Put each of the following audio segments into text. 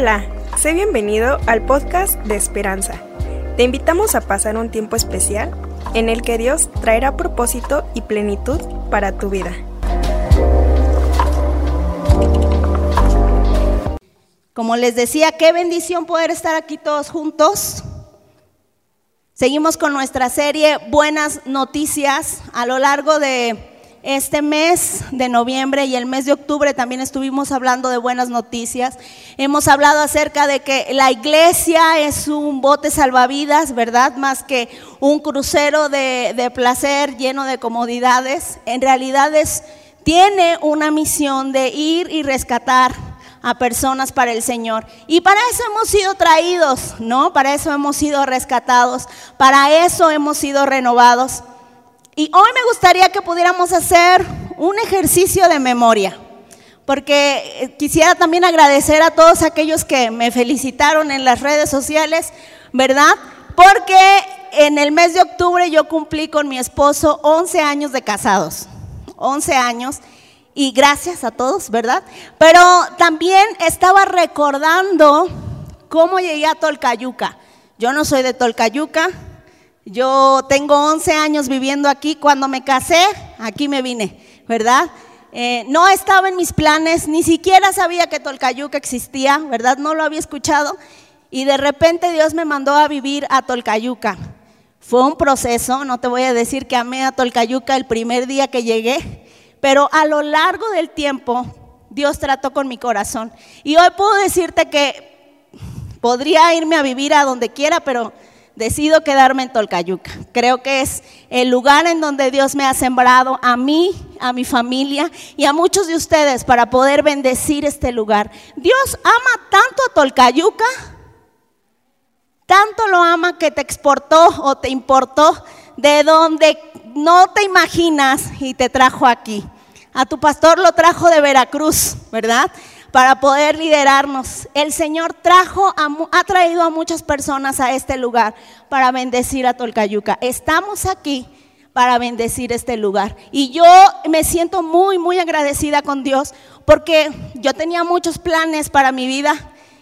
Hola, sé bienvenido al podcast de Esperanza. Te invitamos a pasar un tiempo especial en el que Dios traerá propósito y plenitud para tu vida. Como les decía, qué bendición poder estar aquí todos juntos. Seguimos con nuestra serie Buenas Noticias a lo largo de este mes de noviembre y el mes de octubre también estuvimos hablando de buenas noticias. Hemos hablado acerca de que la iglesia es un bote salvavidas, ¿verdad? Más que un crucero de, placer lleno de comodidades. En realidad es, tiene una misión de ir y rescatar a personas para el Señor. Y para eso hemos sido traídos, ¿no? Para eso hemos sido rescatados, para eso hemos sido renovados. Y hoy me gustaría que pudiéramos hacer un ejercicio de memoria, porque eh, quisiera también agradecer a todos aquellos que me felicitaron en las redes sociales, ¿verdad? Porque en el mes de octubre yo cumplí con mi esposo 11 años de casados, 11 años, y gracias a todos, ¿verdad? Pero también estaba recordando cómo llegué a Tolcayuca. Yo no soy de Tolcayuca, yo tengo 11 años viviendo aquí. Cuando me casé, aquí me vine, ¿verdad? Eh, no estaba en mis planes, ni siquiera sabía que Tolcayuca existía, ¿verdad? No lo había escuchado. Y de repente Dios me mandó a vivir a Tolcayuca. Fue un proceso, no te voy a decir que amé a Tolcayuca el primer día que llegué, pero a lo largo del tiempo Dios trató con mi corazón. Y hoy puedo decirte que podría irme a vivir a donde quiera, pero decido quedarme en Tolcayuca. Creo que es el lugar en donde Dios me ha sembrado a mí, a mi familia y a muchos de ustedes para poder bendecir este lugar. Dios ama tanto a Tolcayuca, tanto lo ama que te exportó o te importó de donde no te imaginas y te trajo aquí. A tu pastor lo trajo de Veracruz, ¿verdad? Para poder liderarnos. El Señor trajo, ha traído a muchas personas a este lugar para bendecir a Tolcayuca. Estamos aquí para bendecir este lugar. Y yo me siento muy, muy agradecida con Dios porque yo tenía muchos planes para mi vida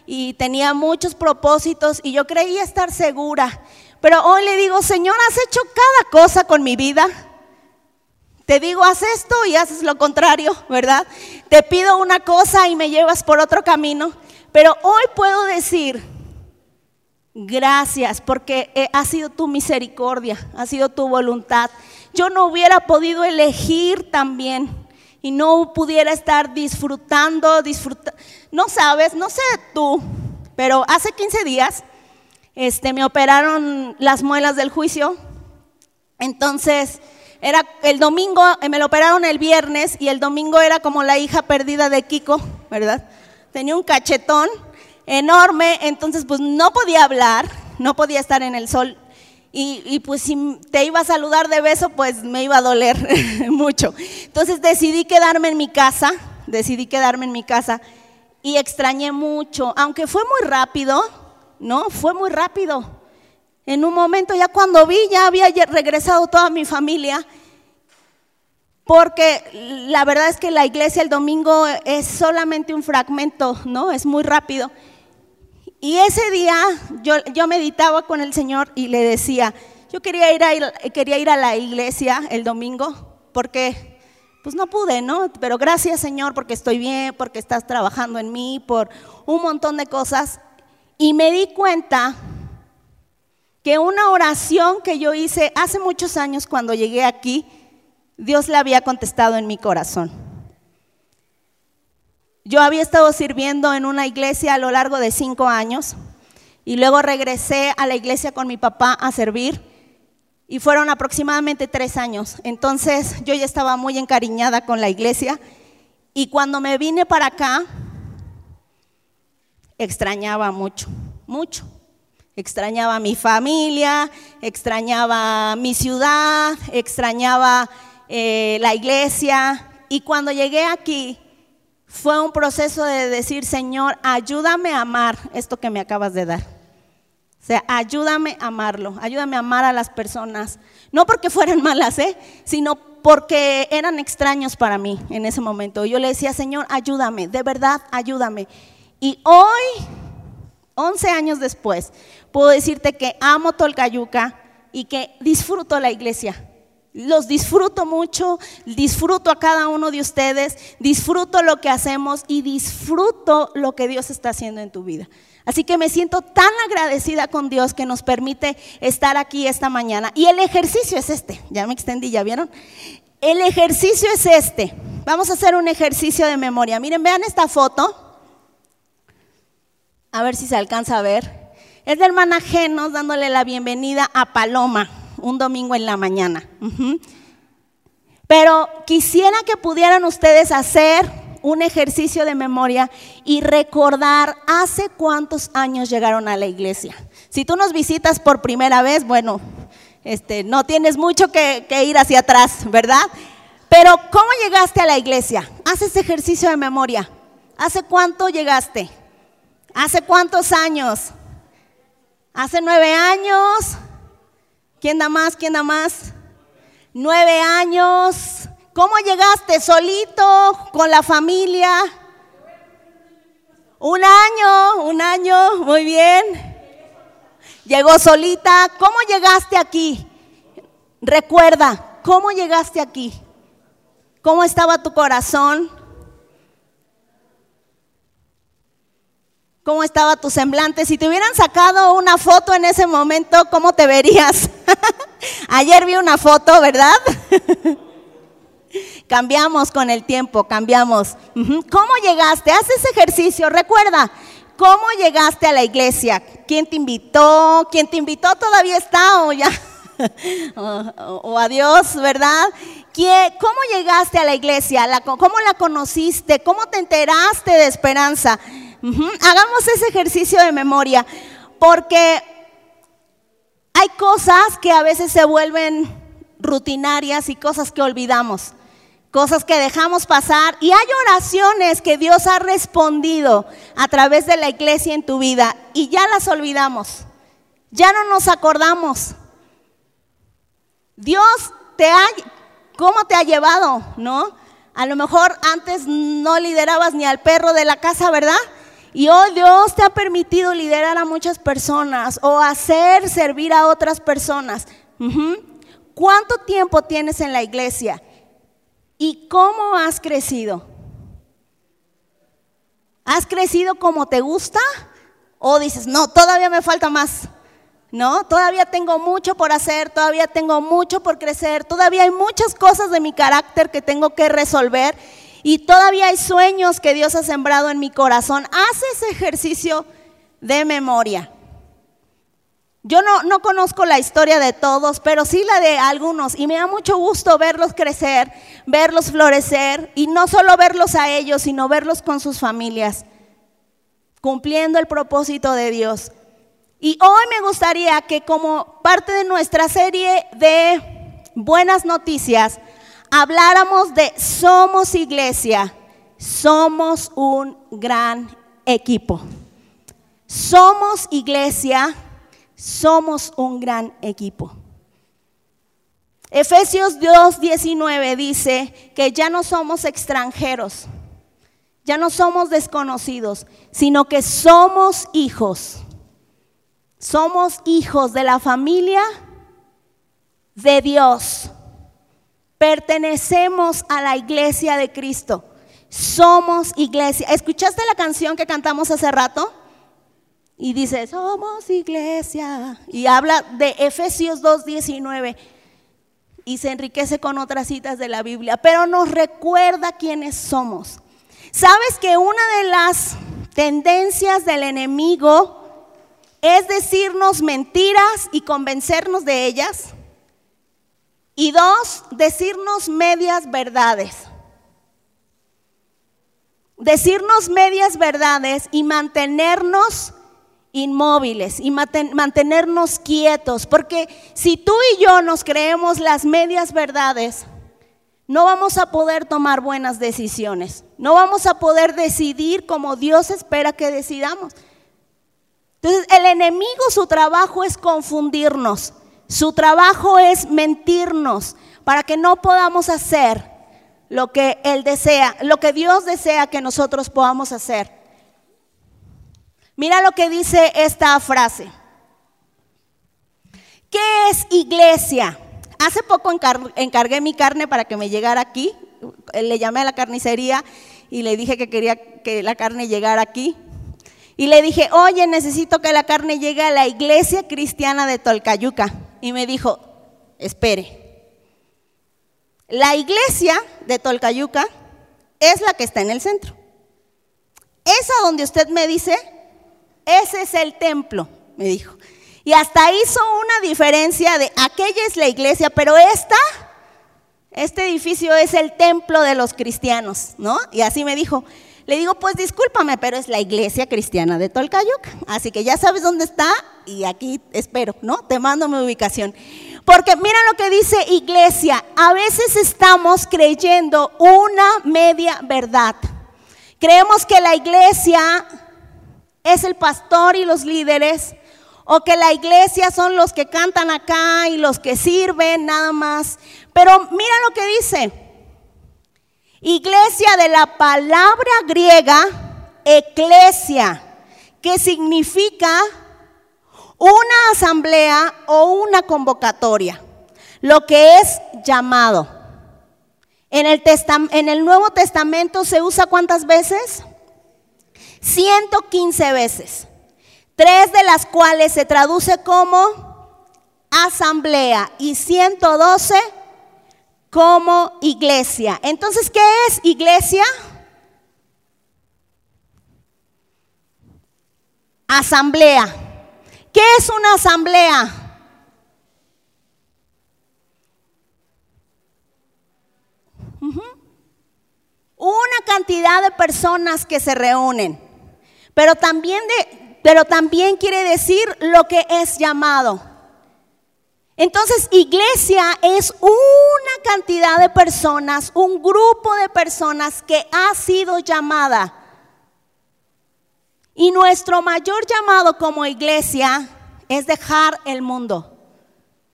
y tenía muchos propósitos y yo creía estar segura. Pero hoy le digo, Señor, has hecho cada cosa con mi vida. Te digo, haz esto y haces lo contrario, ¿verdad? Te pido una cosa y me llevas por otro camino. Pero hoy puedo decir, gracias, porque eh, ha sido tu misericordia, ha sido tu voluntad. Yo no hubiera podido elegir también y no pudiera estar disfrutando, disfrutando. No sabes, no sé tú, pero hace 15 días este, me operaron las muelas del juicio. Entonces era el domingo, eh, me lo operaron el viernes y el domingo era como la hija perdida de Kiko, ¿verdad? Tenía un cachetón enorme, entonces pues no podía hablar, no podía estar en el sol. Y, y, pues si te iba a saludar de beso, pues me iba a doler mucho. Entonces decidí quedarme en mi casa, decidí quedarme en mi casa y extrañé mucho, aunque fue muy rápido, ¿no? Fue muy rápido. En un momento ya cuando vi ya había regresado toda mi familia, porque la verdad es que la iglesia el domingo es solamente un fragmento, ¿no? Es muy rápido. Y ese día yo, yo meditaba con el Señor y le decía, yo quería ir, a, quería ir a la iglesia el domingo, porque pues no pude, ¿no? Pero gracias Señor porque estoy bien, porque estás trabajando en mí, por un montón de cosas. Y me di cuenta que una oración que yo hice hace muchos años cuando llegué aquí, Dios la había contestado en mi corazón. Yo había estado sirviendo en una iglesia a lo largo de cinco años y luego regresé a la iglesia con mi papá a servir y fueron aproximadamente tres años. Entonces yo ya estaba muy encariñada con la iglesia y cuando me vine para acá extrañaba mucho, mucho. Extrañaba a mi familia, extrañaba mi ciudad, extrañaba eh, la iglesia. Y cuando llegué aquí, fue un proceso de decir, Señor, ayúdame a amar esto que me acabas de dar. O sea, ayúdame a amarlo, ayúdame a amar a las personas. No porque fueran malas, ¿eh? sino porque eran extraños para mí en ese momento. Yo le decía, Señor, ayúdame, de verdad, ayúdame. Y hoy 11 años después, puedo decirte que amo Tolcayuca y que disfruto la iglesia. Los disfruto mucho, disfruto a cada uno de ustedes, disfruto lo que hacemos y disfruto lo que Dios está haciendo en tu vida. Así que me siento tan agradecida con Dios que nos permite estar aquí esta mañana. Y el ejercicio es este, ya me extendí, ¿ya vieron? El ejercicio es este. Vamos a hacer un ejercicio de memoria. Miren, vean esta foto. A ver si se alcanza a ver. Es de hermana Genos dándole la bienvenida a Paloma un domingo en la mañana. Pero quisiera que pudieran ustedes hacer un ejercicio de memoria y recordar hace cuántos años llegaron a la iglesia. Si tú nos visitas por primera vez, bueno, este, no tienes mucho que, que ir hacia atrás, ¿verdad? Pero ¿cómo llegaste a la iglesia? Haz ese ejercicio de memoria. ¿Hace cuánto llegaste? ¿Hace cuántos años? ¿Hace nueve años? ¿Quién da más? ¿Quién da más? Nueve años. ¿Cómo llegaste? ¿Solito? ¿Con la familia? Un año, un año, muy bien. Llegó solita. ¿Cómo llegaste aquí? Recuerda, ¿cómo llegaste aquí? ¿Cómo estaba tu corazón? ¿Cómo estaba tu semblante? Si te hubieran sacado una foto en ese momento, ¿cómo te verías? Ayer vi una foto, ¿verdad? cambiamos con el tiempo, cambiamos. ¿Cómo llegaste? Haz ese ejercicio, recuerda, ¿cómo llegaste a la iglesia? ¿Quién te invitó? ¿Quién te invitó todavía está o ya? o, a Dios, ¿verdad? ¿Cómo llegaste a la iglesia? ¿Cómo la conociste? ¿Cómo te enteraste de esperanza? Hagamos ese ejercicio de memoria, porque hay cosas que a veces se vuelven rutinarias y cosas que olvidamos, cosas que dejamos pasar y hay oraciones que Dios ha respondido a través de la iglesia en tu vida y ya las olvidamos, ya no nos acordamos. Dios te ha, ¿cómo te ha llevado? ¿No? A lo mejor antes no liderabas ni al perro de la casa, ¿verdad? Y hoy Dios te ha permitido liderar a muchas personas o hacer servir a otras personas. ¿Cuánto tiempo tienes en la iglesia? ¿Y cómo has crecido? ¿Has crecido como te gusta? ¿O dices, no, todavía me falta más? No, todavía tengo mucho por hacer, todavía tengo mucho por crecer, todavía hay muchas cosas de mi carácter que tengo que resolver y todavía hay sueños que Dios ha sembrado en mi corazón. Haz ese ejercicio de memoria. Yo no, no, conozco la historia de todos, pero sí la de algunos. Y me da mucho gusto verlos crecer, verlos florecer. Y no solo verlos a ellos, sino verlos con sus familias, cumpliendo el propósito de Dios. Y hoy me gustaría que como parte de nuestra serie de buenas noticias, habláramos de somos iglesia, somos un gran equipo. Somos iglesia, somos un gran equipo. Efesios 2.19 dice que ya no somos extranjeros, ya no somos desconocidos, sino que somos hijos. Somos hijos de la familia de Dios. Pertenecemos a la iglesia de Cristo. Somos iglesia. ¿Escuchaste la canción que cantamos hace rato? Y dice, somos iglesia. Y habla de Efesios 2.19. Y se enriquece con otras citas de la Biblia. Pero nos recuerda quiénes somos. ¿Sabes que una de las tendencias del enemigo es decirnos mentiras y convencernos de ellas? Y dos, decirnos medias verdades. Decirnos medias verdades y mantenernos inmóviles y mantenernos quietos. Porque si tú y yo nos creemos las medias verdades, no vamos a poder tomar buenas decisiones. No vamos a poder decidir como Dios espera que decidamos. Entonces, el enemigo, su trabajo es confundirnos. Su trabajo es mentirnos para que no podamos hacer lo que Él desea, lo que Dios desea que nosotros podamos hacer. Mira lo que dice esta frase. ¿Qué es iglesia? Hace poco encargué mi carne para que me llegara aquí. Le llamé a la carnicería y le dije que quería que la carne llegara aquí. Y le dije, oye, necesito que la carne llegue a la iglesia cristiana de Tolcayuca. Y me dijo, espere. La iglesia de Tolcayuca es la que está en el centro. Esa donde usted me dice, ese es el templo, me dijo. Y hasta hizo una diferencia de aquella es la iglesia, pero esta, este edificio es el templo de los cristianos, ¿no? Y así me dijo. Le digo, pues discúlpame, pero es la iglesia cristiana de Tolcayuca. Así que ya sabes dónde está y aquí espero, ¿no? Te mando mi ubicación. Porque mira lo que dice iglesia, a veces estamos creyendo una media verdad. Creemos que la iglesia es el pastor y los líderes, o que la iglesia son los que cantan acá y los que sirven nada más. Pero mira lo que dice. Iglesia de la palabra griega, eclesia, que significa una asamblea o una convocatoria, lo que es llamado. En el, Nuevo Testamento se usa cuántas veces? 115 veces, tres de las cuales se traduce como asamblea y 112 como iglesia. Entonces, ¿qué es iglesia? Asamblea. ¿Qué es una asamblea? Una cantidad de personas que se reúnen. Pero también, de, pero también quiere decir lo que es llamado. Entonces, iglesia es una cantidad de personas, un grupo de personas que ha sido llamada. Y nuestro mayor llamado como iglesia es dejar el mundo.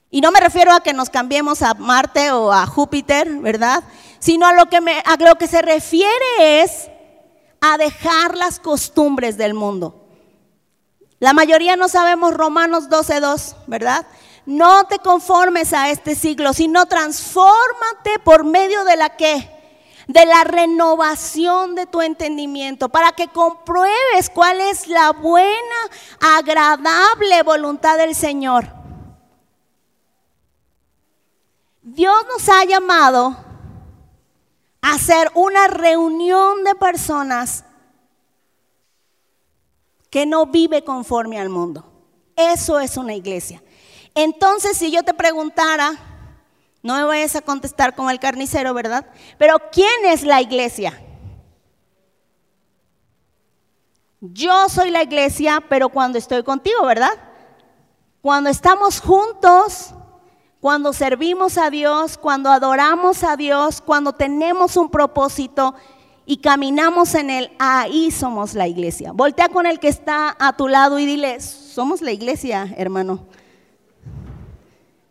Y no me refiero a que nos cambiemos a Marte o a Júpiter, ¿verdad? Sino a lo que, se refiere es a dejar las costumbres del mundo. La mayoría no sabemos Romanos 12.2, ¿verdad? No te conformes a este siglo, sino transfórmate por medio de la que? De la renovación de tu entendimiento, para que compruebes cuál es la buena, agradable voluntad del Señor. Dios nos ha llamado a hacer una reunión de personas que no vive conforme al mundo. Eso es una iglesia. Entonces, si yo te preguntara, no me vayas a contestar como el carnicero, ¿verdad? Pero ¿quién es la iglesia? Yo soy la iglesia, pero cuando estoy contigo, ¿verdad? Cuando estamos juntos, cuando servimos a Dios, cuando adoramos a Dios, cuando tenemos un propósito y caminamos en él, ahí somos la iglesia. Voltea con el que está a tu lado y dile, somos la iglesia, hermano.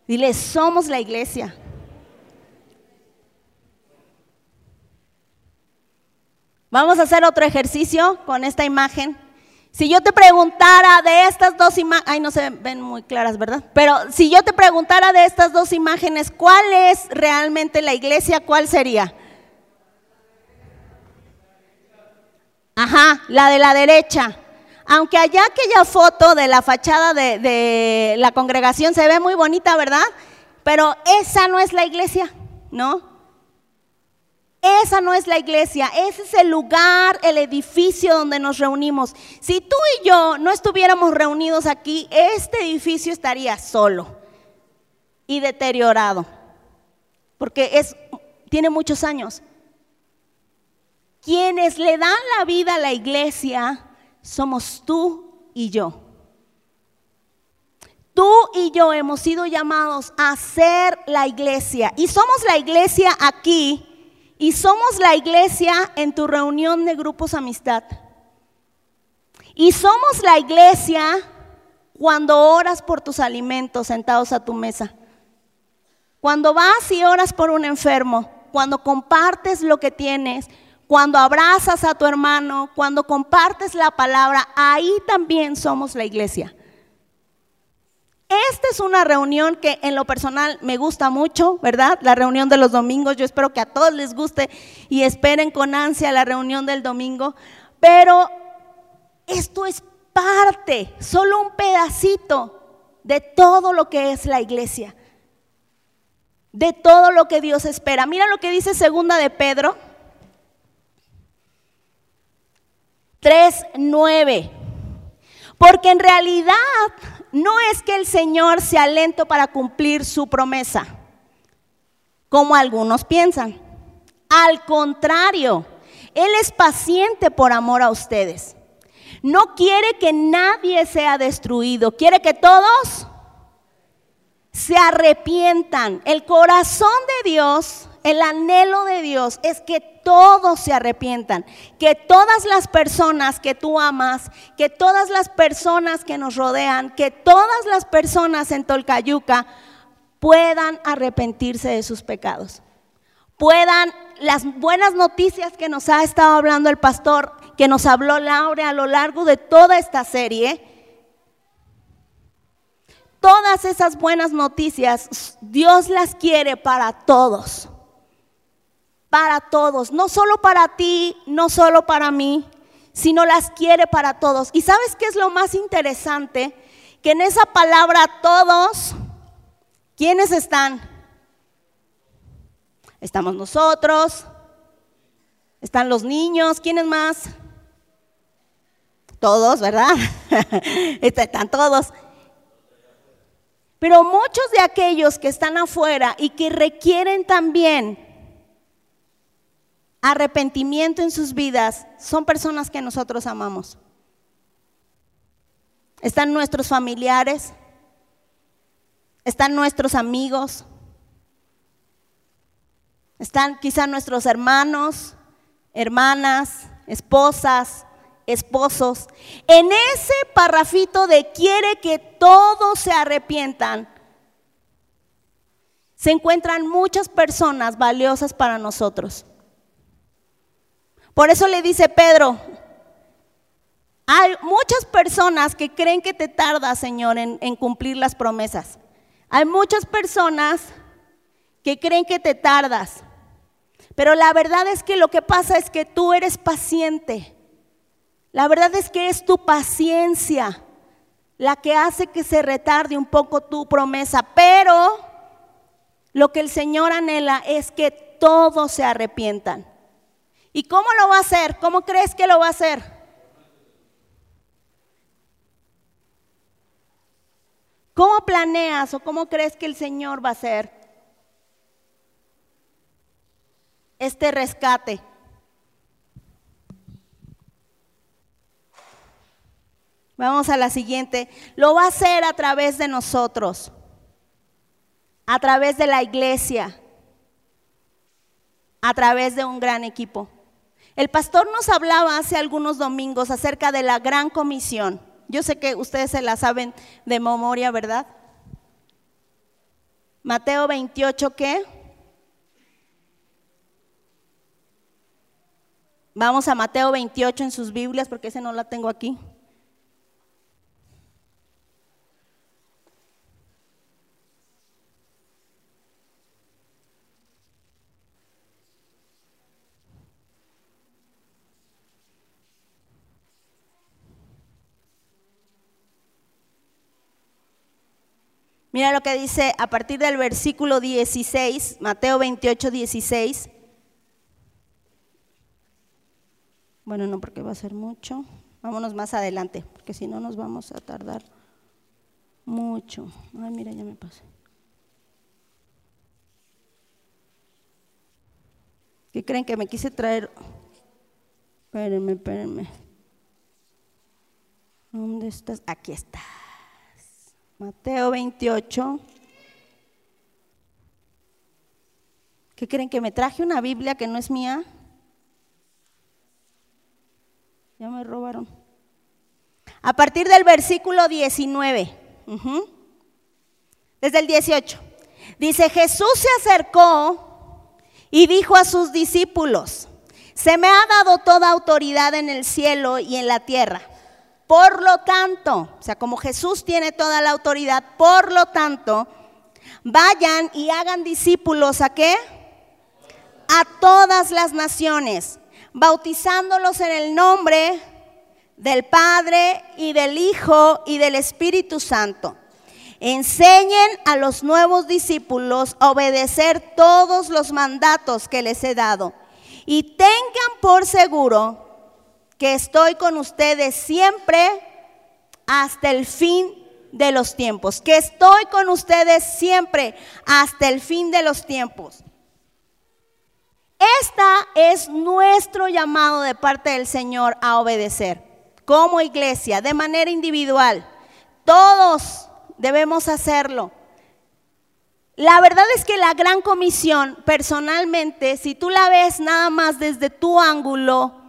Dile, somos la iglesia. Vamos a hacer otro ejercicio con esta imagen. Si yo te preguntara de estas dos imágenes, ay, no se ven muy claras, ¿verdad? Pero si yo te preguntara de estas dos imágenes, ¿cuál es realmente la iglesia? ¿Cuál sería? Ajá, la de la derecha. Aunque allá aquella foto de la fachada de, la congregación se ve muy bonita, ¿verdad? Pero esa no es la iglesia, ¿no? Esa no es la iglesia, ese es el lugar, el edificio donde nos reunimos. Si tú y yo no estuviéramos reunidos aquí, este edificio estaría solo y deteriorado, porque es, tiene muchos años. Quienes le dan la vida a la iglesia somos tú y yo. Tú y yo hemos sido llamados a ser la iglesia. Y somos la iglesia aquí. Y somos la iglesia en tu reunión de grupos amistad. Y somos la iglesia cuando oras por tus alimentos sentados a tu mesa. Cuando vas y oras por un enfermo. Cuando compartes lo que tienes cuando abrazas a tu hermano, cuando compartes la palabra, ahí también somos la iglesia. Esta es una reunión que en lo personal me gusta mucho, ¿verdad? La reunión de los domingos, yo espero que a todos les guste y esperen con ansia la reunión del domingo, pero esto es parte, solo un pedacito de todo lo que es la iglesia, de todo lo que Dios espera. Mira lo que dice segunda de Pedro 3:9. Porque en realidad no es que el Señor sea lento para cumplir su promesa, como algunos piensan. Al contrario, Él es paciente por amor a ustedes. No quiere que nadie sea destruido, quiere que todos se arrepientan. El corazón de Dios, el anhelo de Dios es que todos se arrepientan, que todas las personas que tú amas, que todas las personas que nos rodean, que todas las personas en Tolcayuca puedan arrepentirse de sus pecados. Puedan las buenas noticias que nos ha estado hablando el pastor, que nos habló Laura a lo largo de toda esta serie, todas esas buenas noticias, Dios las quiere para todos. Para todos, no solo para ti, no solo para mí, sino las quiere para todos. ¿Y sabes qué es lo más interesante? Que en esa palabra todos, ¿quiénes están? Estamos nosotros, están los niños, ¿quiénes más? Todos, ¿verdad? están todos. Pero muchos de aquellos que están afuera y que requieren también arrepentimiento en sus vidas son personas que nosotros amamos. Están nuestros familiares, están nuestros amigos, están quizá nuestros hermanos, hermanas, esposas, esposos. En ese parrafito de quiere que todos se arrepientan, se encuentran muchas personas valiosas para nosotros. Por eso le dice Pedro, hay muchas personas que creen que te tarda, Señor, en, en cumplir las promesas. Hay muchas personas que creen que te tardas. Pero la verdad es que lo que pasa es que tú eres paciente. La verdad es que es tu paciencia la que hace que se retarde un poco tu promesa, pero lo que el Señor anhela es que todos se arrepientan. ¿Y cómo lo va a hacer? ¿Cómo crees que lo va a hacer? ¿Cómo planeas o cómo crees que el Señor va a hacer este rescate? Vamos a la siguiente. Lo va a hacer a través de nosotros, a través de la iglesia, a través de un gran equipo. El pastor nos hablaba hace algunos domingos acerca de la gran comisión. Yo sé que ustedes se la saben de memoria, ¿verdad? Mateo 28, ¿qué? Vamos a Mateo 28 en sus Biblias porque ese no la tengo aquí. Mira lo que dice a partir del versículo 16, Mateo 28, 16. Bueno, no porque va a ser mucho. Vámonos más adelante, porque si no nos vamos a tardar mucho. Ay, mira, ya me pasé. ¿Qué creen que me quise traer? Espérenme, espérenme. ¿Dónde estás? Aquí está. Mateo 28. ¿Qué creen que me traje una Biblia que no es mía? Ya me robaron. A partir del versículo 19. Desde el 18. Dice, Jesús se acercó y dijo a sus discípulos, Se me ha dado toda autoridad en el cielo y en la tierra. Por lo tanto, o sea, como Jesús tiene toda la autoridad, por lo tanto, vayan y hagan discípulos a qué? A todas las naciones, bautizándolos en el nombre del Padre y del Hijo y del Espíritu Santo. Enseñen a los nuevos discípulos a obedecer todos los mandatos que les he dado. Y tengan por seguro que estoy con ustedes siempre hasta el fin de los tiempos. Que estoy con ustedes siempre hasta el fin de los tiempos. Esta es nuestro llamado de parte del Señor a obedecer como iglesia, de manera individual. Todos debemos hacerlo. La verdad es que la gran comisión, personalmente, si tú la ves nada más desde tu ángulo,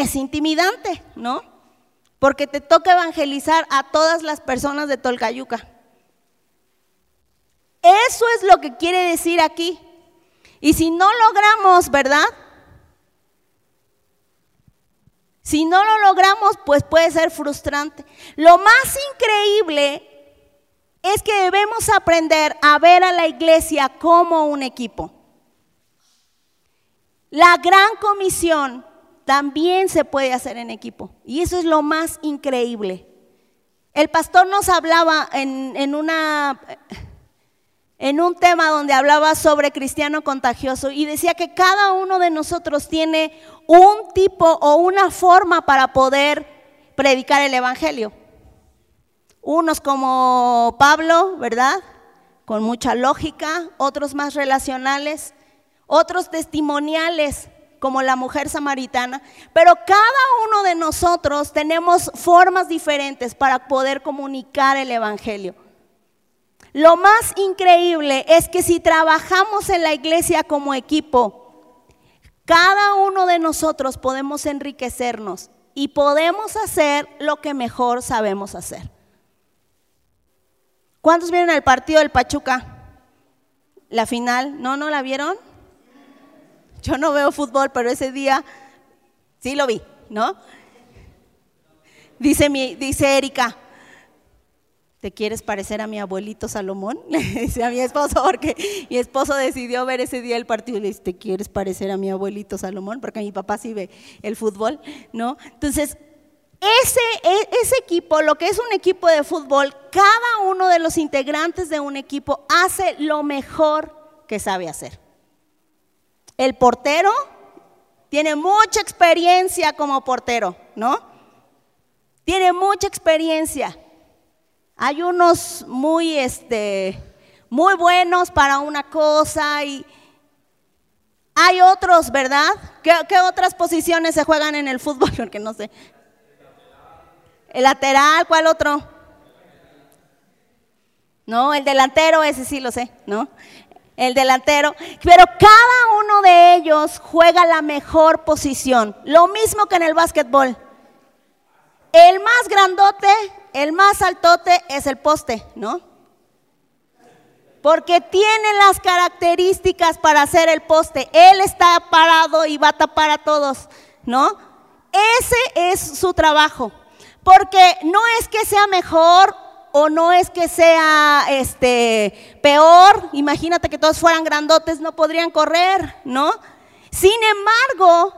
es intimidante, ¿no? Porque te toca evangelizar a todas las personas de Tolcayuca. Eso es lo que quiere decir aquí. Y si no logramos, ¿verdad? Si no lo logramos, pues puede ser frustrante. Lo más increíble es que debemos aprender a ver a la iglesia como un equipo. La gran comisión también se puede hacer en equipo. Y eso es lo más increíble. El pastor nos hablaba en, una en un tema donde hablaba sobre cristiano contagioso y decía que cada uno de nosotros tiene un tipo o una forma para poder predicar el Evangelio. Unos como Pablo, ¿verdad? Con mucha lógica, otros más relacionales, otros testimoniales como la mujer samaritana, pero cada uno de nosotros tenemos formas diferentes para poder comunicar el Evangelio. Lo más increíble es que si trabajamos en la iglesia como equipo, cada uno de nosotros podemos enriquecernos y podemos hacer lo que mejor sabemos hacer. ¿Cuántos vieron el partido del Pachuca? La final, ¿no? ¿No la vieron? Yo no veo fútbol, pero ese día sí lo vi, ¿no? Dice, mi, dice Erika, ¿te quieres parecer a mi abuelito Salomón? Le dice a mi esposo, porque mi esposo decidió ver ese día el partido y le dice, ¿te quieres parecer a mi abuelito Salomón? Porque mi papá sí ve el fútbol, ¿no? Entonces, ese, e, ese equipo, lo que es un equipo de fútbol, cada uno de los integrantes de un equipo hace lo mejor que sabe hacer. El portero tiene mucha experiencia como portero, ¿no? Tiene mucha experiencia. Hay unos muy, este, muy buenos para una cosa y hay otros, ¿verdad? ¿Qué, otras posiciones se juegan en el fútbol? Porque no sé. El lateral, ¿cuál otro? No, el delantero, ese sí lo sé, ¿no? El delantero. Pero cada uno de ellos juega la mejor posición. Lo mismo que en el básquetbol. El más grandote el más altote es el poste, ¿no? Porque tiene las características para hacer el poste. Él está parado y va a tapar a todos, ¿no? Ese es su trabajo. Porque no es que sea mejor o no es que sea este peor. Imagínate que todos fueran grandotes, no podrían correr, ¿no? Sin embargo,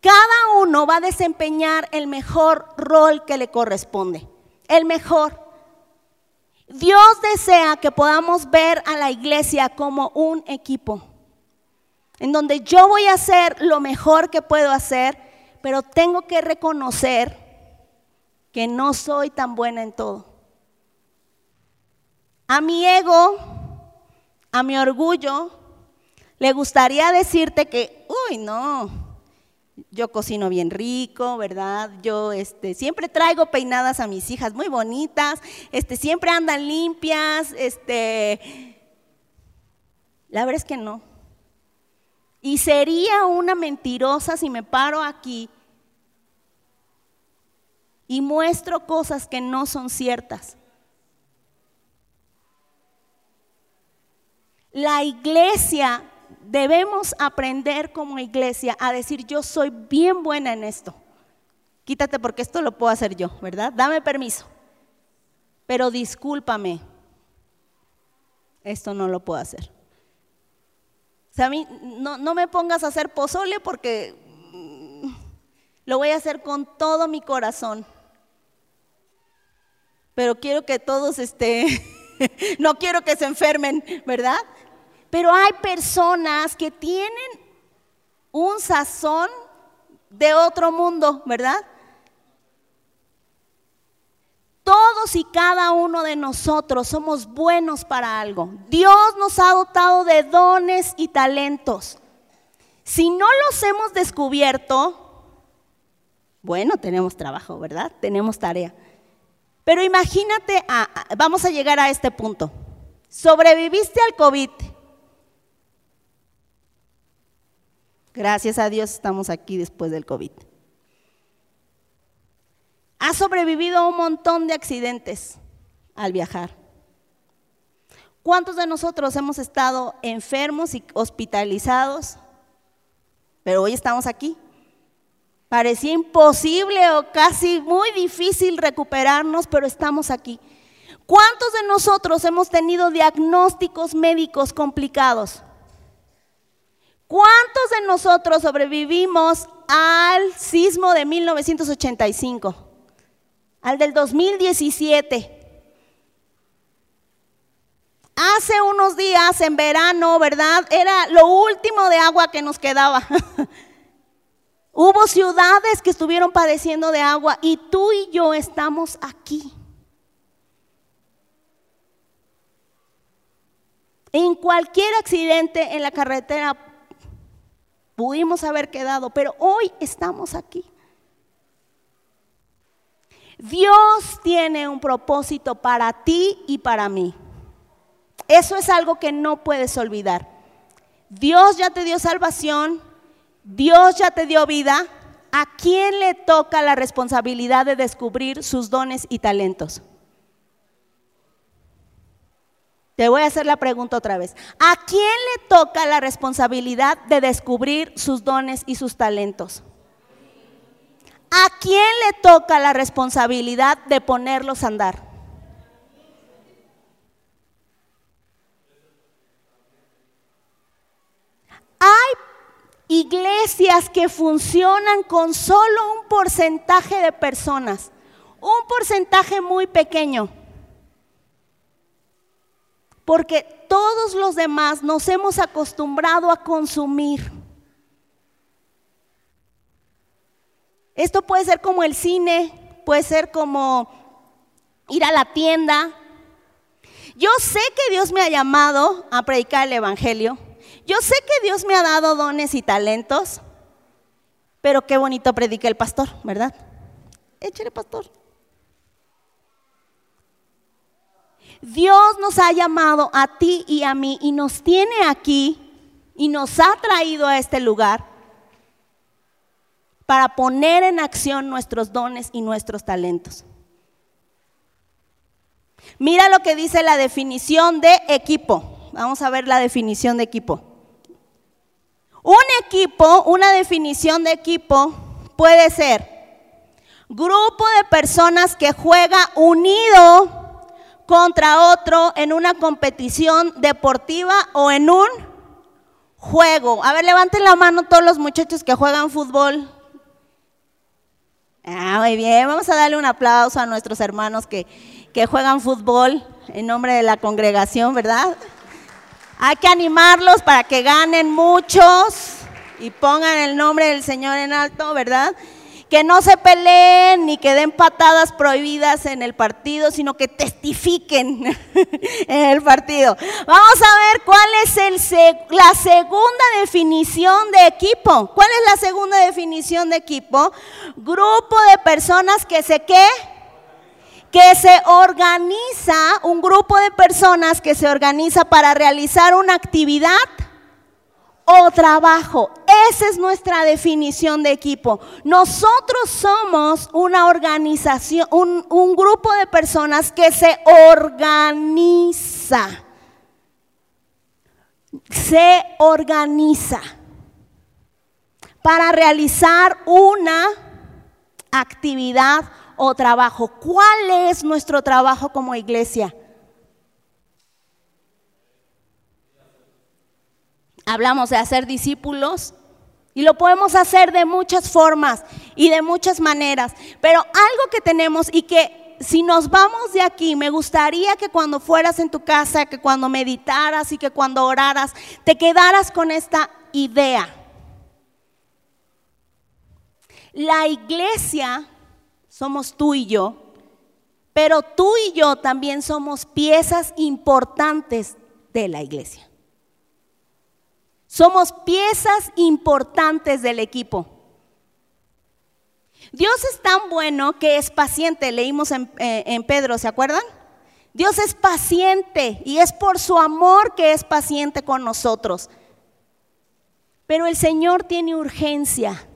cada uno va a desempeñar el mejor rol que le corresponde el mejor. Dios desea que podamos ver a la iglesia como un equipo, en donde yo voy a hacer lo mejor que puedo hacer, pero tengo que reconocer que no soy tan buena en todo. A mi ego, a mi orgullo, le gustaría decirte que, uy, no, yo cocino bien rico, ¿verdad? Yo este, siempre traigo peinadas a mis hijas muy bonitas, este, siempre andan limpias, este, la verdad es que no. Y sería una mentirosa si me paro aquí y muestro cosas que no son ciertas. La iglesia Debemos aprender como iglesia a decir, yo soy bien buena en esto. Quítate porque esto lo puedo hacer yo, ¿verdad? Dame permiso. Pero discúlpame, esto no lo puedo hacer. O sea, a mí no, me pongas a hacer pozole porque mm, lo voy a hacer con todo mi corazón. Pero quiero que todos este, no quiero que se enfermen, ¿verdad? Pero hay personas que tienen un sazón de otro mundo, ¿verdad? Todos y cada uno de nosotros somos buenos para algo. Dios nos ha dotado de dones y talentos. Si no los hemos descubierto, bueno, tenemos trabajo, ¿verdad? Tenemos tarea. Pero imagínate, vamos a llegar a este punto. Sobreviviste al COVID. Gracias a Dios estamos aquí después del COVID. Ha sobrevivido a un montón de accidentes al viajar. ¿Cuántos de nosotros hemos estado enfermos y hospitalizados? Pero hoy estamos aquí. Parecía imposible o casi muy difícil recuperarnos, pero estamos aquí. ¿Cuántos de nosotros hemos tenido diagnósticos médicos complicados? ¿Cuántos de nosotros sobrevivimos al sismo de 1985? al del 2017. Hace unos días, en verano, ¿verdad? Era lo último de agua que nos quedaba. Hubo ciudades que estuvieron padeciendo de agua y tú y yo estamos aquí. En cualquier accidente en la carretera pudimos haber quedado, pero hoy estamos aquí. Dios tiene un propósito para ti y para mí. Eso es algo que no puedes olvidar. Dios ya te dio salvación, Dios ya te dio vida. ¿A quién le toca la responsabilidad de descubrir sus dones y talentos? Te voy a hacer la pregunta otra vez. ¿A quién le toca la responsabilidad de descubrir sus dones y sus talentos? ¿A quién le toca la responsabilidad de ponerlos a andar? Hay iglesias que funcionan con solo un porcentaje de personas, un porcentaje muy pequeño, porque todos los demás nos hemos acostumbrado a consumir. Esto puede ser como el cine, puede ser como ir a la tienda. Yo sé que Dios me ha llamado a predicar el Evangelio. Yo sé que Dios me ha dado dones y talentos. Pero qué bonito predica el pastor, ¿verdad? Échale, pastor. Dios nos ha llamado a ti y a mí y nos tiene aquí y nos ha traído a este lugar para poner en acción nuestros dones y nuestros talentos. Mira lo que dice la definición de equipo. Vamos a ver la definición de equipo. Un equipo, una definición de equipo puede ser grupo de personas que juega unido contra otro en una competición deportiva o en un juego. A ver, levanten la mano todos los muchachos que juegan fútbol Ah, muy bien, vamos a darle un aplauso a nuestros hermanos que, que juegan fútbol en nombre de la congregación, ¿verdad? Hay que animarlos para que ganen muchos y pongan el nombre del Señor en alto, ¿verdad? Que no se peleen ni que den patadas prohibidas en el partido, sino que testifiquen en el partido. Vamos a ver cuál es la segunda definición de equipo. ¿Cuál es la segunda definición de equipo? Grupo de personas que se qué? que se organiza, un grupo de personas que se organiza para realizar una actividad o trabajo. Esa es nuestra definición de equipo. Nosotros somos una organización, un, un grupo de personas que se organiza. se organiza para realizar una actividad o trabajo. ¿Cuál es nuestro trabajo como iglesia? Hablamos de hacer discípulos y lo podemos hacer de muchas formas y de muchas maneras, pero algo que tenemos y que si nos vamos de aquí, me gustaría que cuando fueras en tu casa, que cuando meditaras y que cuando oraras, te quedaras con esta idea. La iglesia somos tú y yo, pero tú y yo también somos piezas importantes de la iglesia. Somos piezas importantes del equipo. Dios es tan bueno que es paciente, leímos en, eh, en, Pedro, ¿se acuerdan? Dios es paciente y es por su amor que es paciente con nosotros. Pero el Señor tiene urgencia.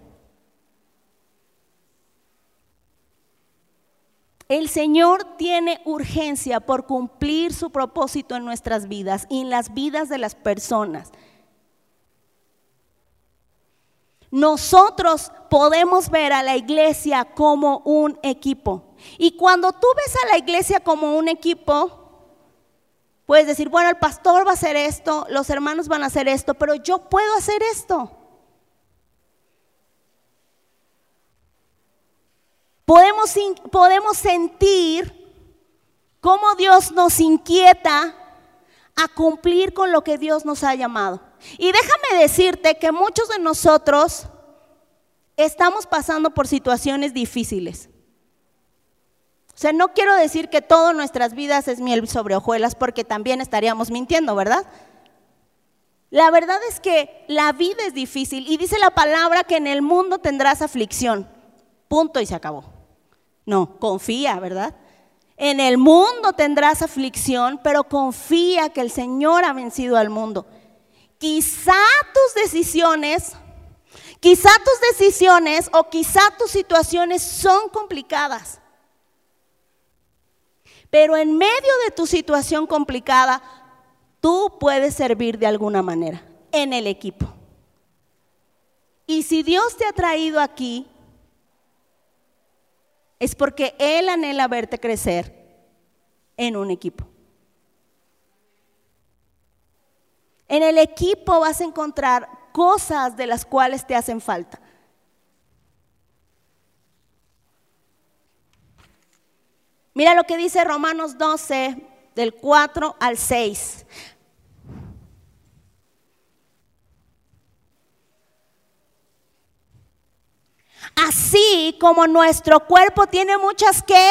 El Señor tiene urgencia por cumplir su propósito en nuestras vidas y en las vidas de las personas. Nosotros podemos ver a la iglesia como un equipo. Y cuando tú ves a la iglesia como un equipo, puedes decir, bueno, el pastor va a hacer esto, los hermanos van a hacer esto, pero yo puedo hacer esto. Podemos, podemos sentir cómo Dios nos inquieta a cumplir con lo que Dios nos ha llamado. Y déjame decirte que muchos de nosotros estamos pasando por situaciones difíciles. O sea, no quiero decir que todas nuestras vidas es miel sobre hojuelas porque también estaríamos mintiendo, ¿verdad? La verdad es que la vida es difícil y dice la palabra que en el mundo tendrás aflicción. Punto y se acabó. No, confía, ¿verdad? En el mundo tendrás aflicción, pero confía que el Señor ha vencido al mundo. Quizá tus decisiones, quizá tus decisiones o quizá tus situaciones son complicadas. Pero en medio de tu situación complicada, tú puedes servir de alguna manera en el equipo. Y si Dios te ha traído aquí, es porque Él anhela verte crecer en un equipo. En el equipo vas a encontrar cosas de las cuales te hacen falta. Mira lo que dice Romanos 12, del 4 al 6. Así como nuestro cuerpo tiene muchas que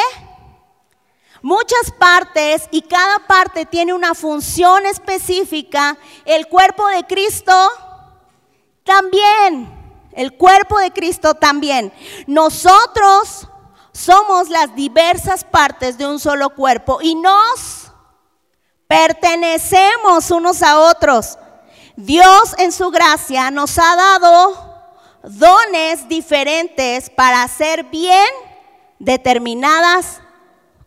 muchas partes y cada parte tiene una función específica, el cuerpo de Cristo también, el cuerpo de Cristo también. Nosotros somos las diversas partes de un solo cuerpo y nos pertenecemos unos a otros. Dios en su gracia nos ha dado dones diferentes para hacer bien determinadas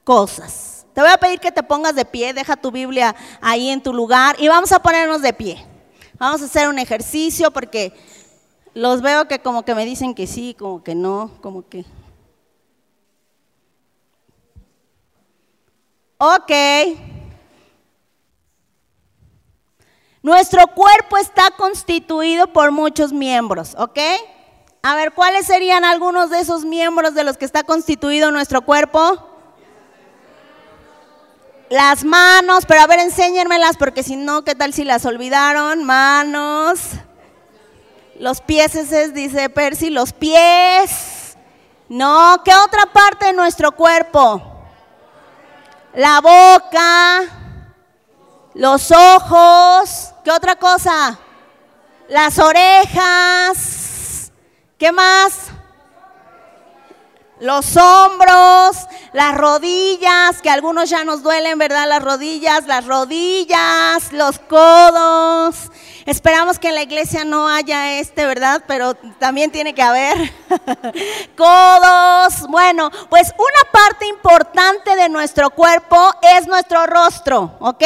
cosas. Te voy a pedir que te pongas de pie, deja tu Biblia ahí en tu lugar y vamos a ponernos de pie. Vamos a hacer un ejercicio porque los veo que como que me dicen que sí, como que no, como que... Ok. Nuestro cuerpo está constituido por muchos miembros, ¿ok? A ver, ¿cuáles serían algunos de esos miembros de los que está constituido nuestro cuerpo? Las manos, pero a ver, enséñenmelas porque si no, ¿qué tal si las olvidaron? Manos. Los pies, ese dice Percy, los pies. No, ¿qué otra parte de nuestro cuerpo? La boca, los ojos, ¿qué otra cosa? Las orejas, ¿qué más? los hombros, las rodillas, que algunos ya nos duelen, ¿verdad? Las rodillas, las rodillas, los codos. Esperamos que en la iglesia no haya este, ¿verdad? Pero también tiene que haber codos. Bueno, pues una parte importante de nuestro cuerpo es nuestro rostro, ¿ok?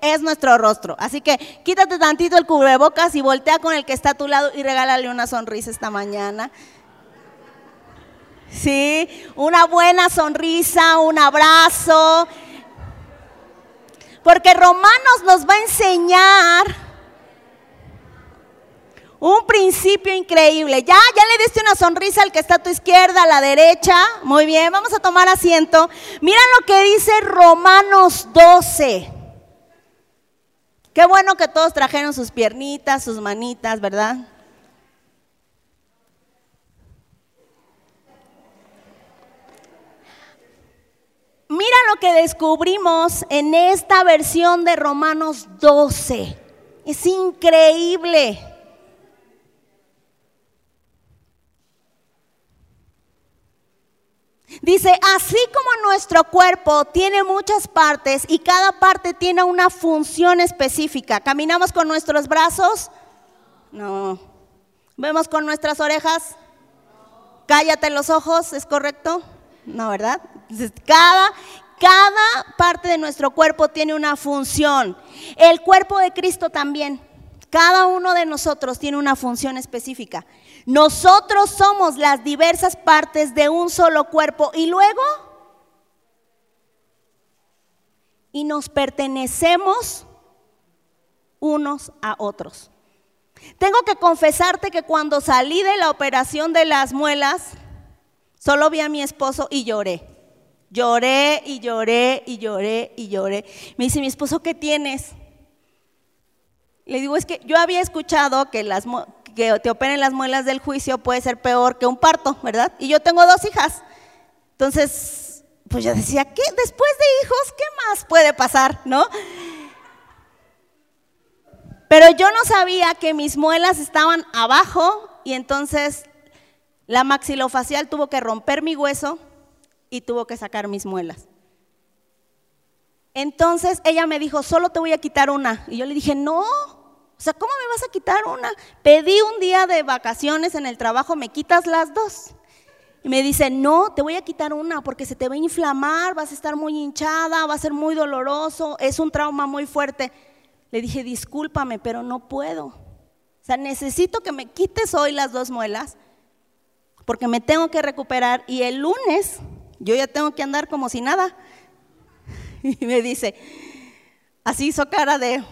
Es nuestro rostro. Así que quítate tantito el cubrebocas y voltea con el que está a tu lado y regálale una sonrisa esta mañana. Sí, una buena sonrisa, un abrazo. Porque Romanos nos va a enseñar un principio increíble. Ya, ya le diste una sonrisa al que está a tu izquierda, a la derecha. Muy bien, vamos a tomar asiento. Mira lo que dice Romanos 12. Qué bueno que todos trajeron sus piernitas, sus manitas, ¿verdad? Mira lo que descubrimos en esta versión de Romanos 12. Es increíble. Dice, así como nuestro cuerpo tiene muchas partes y cada parte tiene una función específica. ¿Caminamos con nuestros brazos? No. ¿Vemos con nuestras orejas? Cállate los ojos, ¿es correcto? No, ¿verdad? cada, cada parte de nuestro cuerpo tiene una función. El cuerpo de Cristo también. Cada uno de nosotros tiene una función específica. Nosotros somos las diversas partes de un solo cuerpo y luego y nos pertenecemos unos a otros. Tengo que confesarte que cuando salí de la operación de las muelas, solo vi a mi esposo y lloré. Lloré y lloré y lloré y lloré. Me dice mi esposo, ¿qué tienes? Le digo, es que yo había escuchado que las, que te operen las muelas del juicio puede ser peor que un parto, ¿verdad? Y yo tengo dos hijas. Entonces, pues yo decía, ¿qué? Después de hijos, ¿qué más puede pasar, no? Pero yo no sabía que mis muelas estaban abajo y entonces la maxilofacial tuvo que romper mi hueso y tuvo que sacar mis muelas. Entonces ella me dijo, solo te voy a quitar una. Y yo le dije, no, o sea, ¿cómo me vas a quitar una? Pedí un día de vacaciones en el trabajo, me quitas las dos. Y me dice, no, te voy a quitar una porque se te va a inflamar, vas a estar muy hinchada, va a ser muy doloroso, es un trauma muy fuerte. Le dije, discúlpame, pero no puedo. O sea, necesito que me quites hoy las dos muelas porque me tengo que recuperar y el lunes yo ya tengo que andar como si nada. Y me dice, así hizo cara de,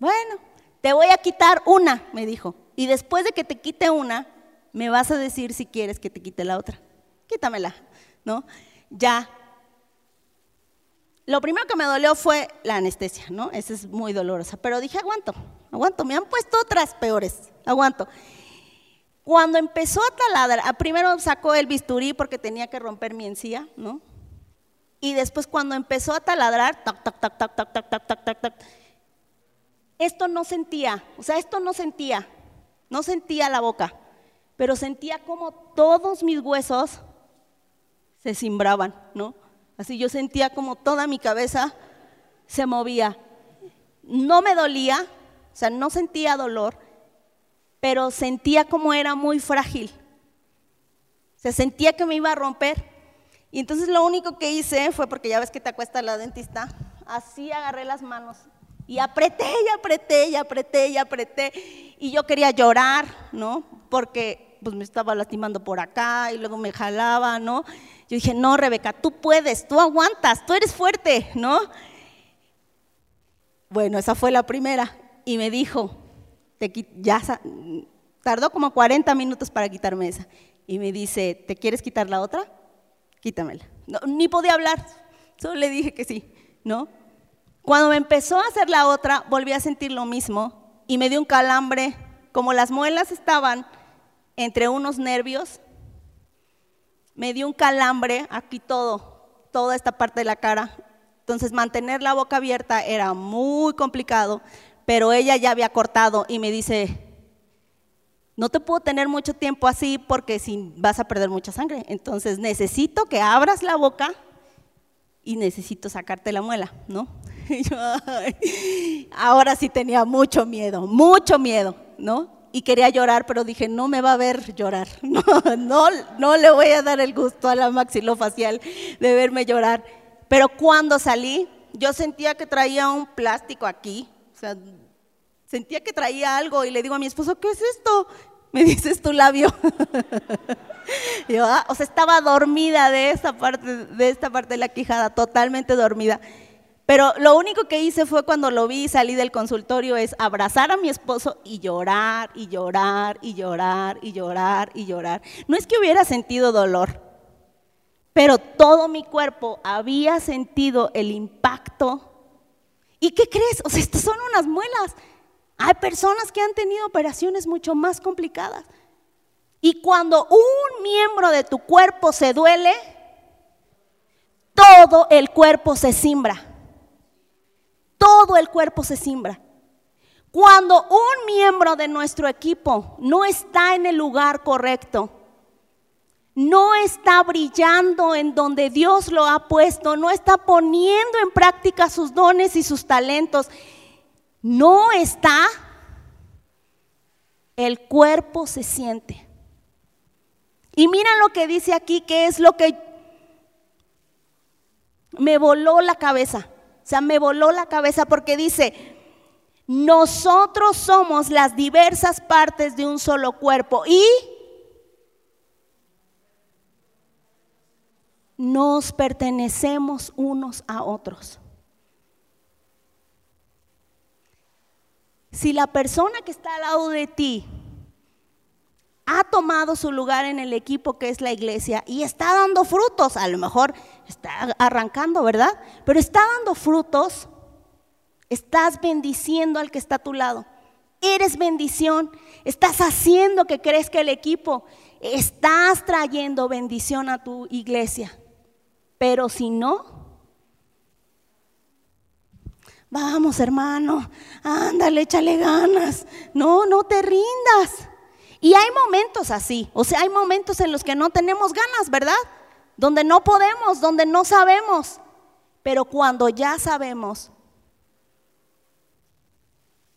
bueno, te voy a quitar una, me dijo. Y después de que te quite una, me vas a decir si quieres que te quite la otra. Quítamela, ¿no? Ya. Lo primero que me dolió fue la anestesia, ¿no? Esa es muy dolorosa. Pero dije, aguanto, aguanto. Me han puesto otras peores, aguanto. Cuando empezó a taladrar, primero sacó el bisturí porque tenía que romper mi encía, ¿no? Y después cuando empezó a taladrar, tac, tac, tac, tac, tac, tac, tac, tac, tac, tac, esto no sentía, o sea, esto no sentía, no sentía la boca, pero sentía como todos mis huesos se cimbraban, ¿no? Así yo sentía como toda mi cabeza se movía. No me dolía, o sea, no sentía dolor, pero sentía como era muy frágil. Se sentía que me iba a romper. Y entonces lo único que hice fue, porque ya ves que te acuesta la dentista, así agarré las manos y apreté y apreté y apreté y apreté. Y yo quería llorar, ¿no? Porque pues me estaba lastimando por acá y luego me jalaba, ¿no? Yo dije, no, Rebeca, tú puedes, tú aguantas, tú eres fuerte, ¿no? Bueno, esa fue la primera. Y me dijo, te, ya tardó como 40 minutos para quitarme esa. Y me dice, ¿te quieres quitar la otra? Quítamela. ni podía hablar, solo le dije que sí, ¿no? Cuando me empezó a hacer la otra, volví a sentir lo mismo y me dio un calambre. Como las muelas estaban entre unos nervios, me dio un calambre aquí todo, toda esta parte de la cara. Entonces mantener la boca abierta era muy complicado, pero ella ya había cortado y me dice, no te puedo tener mucho tiempo así porque si vas a perder mucha sangre. Entonces necesito que abras la boca y necesito sacarte la muela, ¿no? ahora sí tenía mucho miedo, mucho miedo, ¿no? Y quería llorar, pero dije, no me va a ver llorar, no, no, no le voy a dar el gusto a la maxilofacial de verme llorar. Pero cuando salí, yo sentía que traía un plástico aquí, o sea, sentía que traía algo y le digo a mi esposo, ¿qué es esto? Me dices tu labio. yo, ah, o sea, estaba dormida de esta parte, de esta parte de la quijada, totalmente dormida. Pero lo único que hice fue cuando lo vi y salí del consultorio es abrazar a mi esposo y llorar y llorar y llorar y llorar y llorar. No es que hubiera sentido dolor, pero todo mi cuerpo había sentido el impacto. ¿Y qué crees? O sea, estas son unas muelas. Hay personas que han tenido operaciones mucho más complicadas. Y cuando un miembro de tu cuerpo se duele, todo el cuerpo se simbra todo el cuerpo se simbra. Cuando un miembro de nuestro equipo no está en el lugar correcto, no está brillando en donde Dios lo ha puesto, no está poniendo en práctica sus dones y sus talentos, no está, el cuerpo se siente. Y mira lo que dice aquí, que es lo que me voló la cabeza. O sea, me voló la cabeza porque dice, nosotros somos las diversas partes de un solo cuerpo y nos pertenecemos unos a otros. Si la persona que está al lado de ti ha tomado su lugar en el equipo que es la iglesia y está dando frutos. A lo mejor está arrancando, ¿verdad? Pero está dando frutos. Estás bendiciendo al que está a tu lado. Eres bendición. Estás haciendo que crezca el equipo. Estás trayendo bendición a tu iglesia. Pero si no, vamos hermano, ándale, échale ganas. No, no te rindas. Y hay momentos así, o sea, hay momentos en los que no tenemos ganas, ¿verdad? Donde no podemos, donde no sabemos. Pero cuando ya sabemos,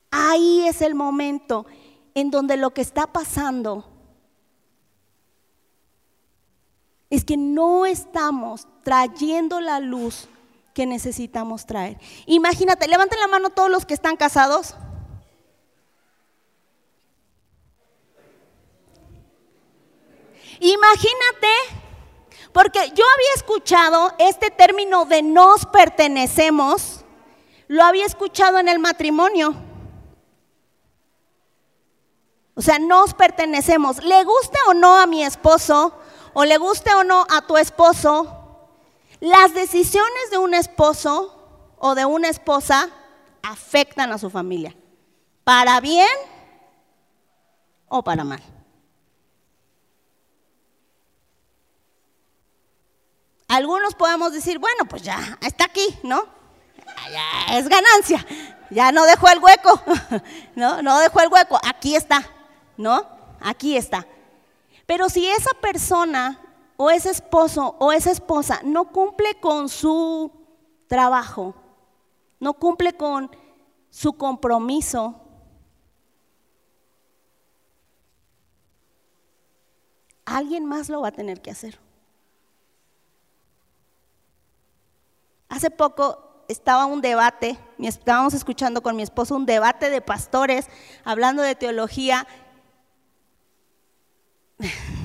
ahí es el momento en donde lo que está pasando es que no estamos trayendo la luz que necesitamos traer. Imagínate, levanten la mano todos los que están casados. Imagínate, porque yo había escuchado este término de nos pertenecemos, lo había escuchado en el matrimonio. O sea, nos pertenecemos. Le guste o no a mi esposo, o le guste o no a tu esposo, las decisiones de un esposo o de una esposa afectan a su familia, para bien o para mal. Algunos podemos decir, bueno, pues ya está aquí, ¿no? Ya es ganancia, ya no dejó el hueco, ¿no? No dejó el hueco, aquí está, ¿no? Aquí está. Pero si esa persona o ese esposo o esa esposa no cumple con su trabajo, no cumple con su compromiso, alguien más lo va a tener que hacer. Hace poco estaba un debate, estábamos escuchando con mi esposo un debate de pastores hablando de teología.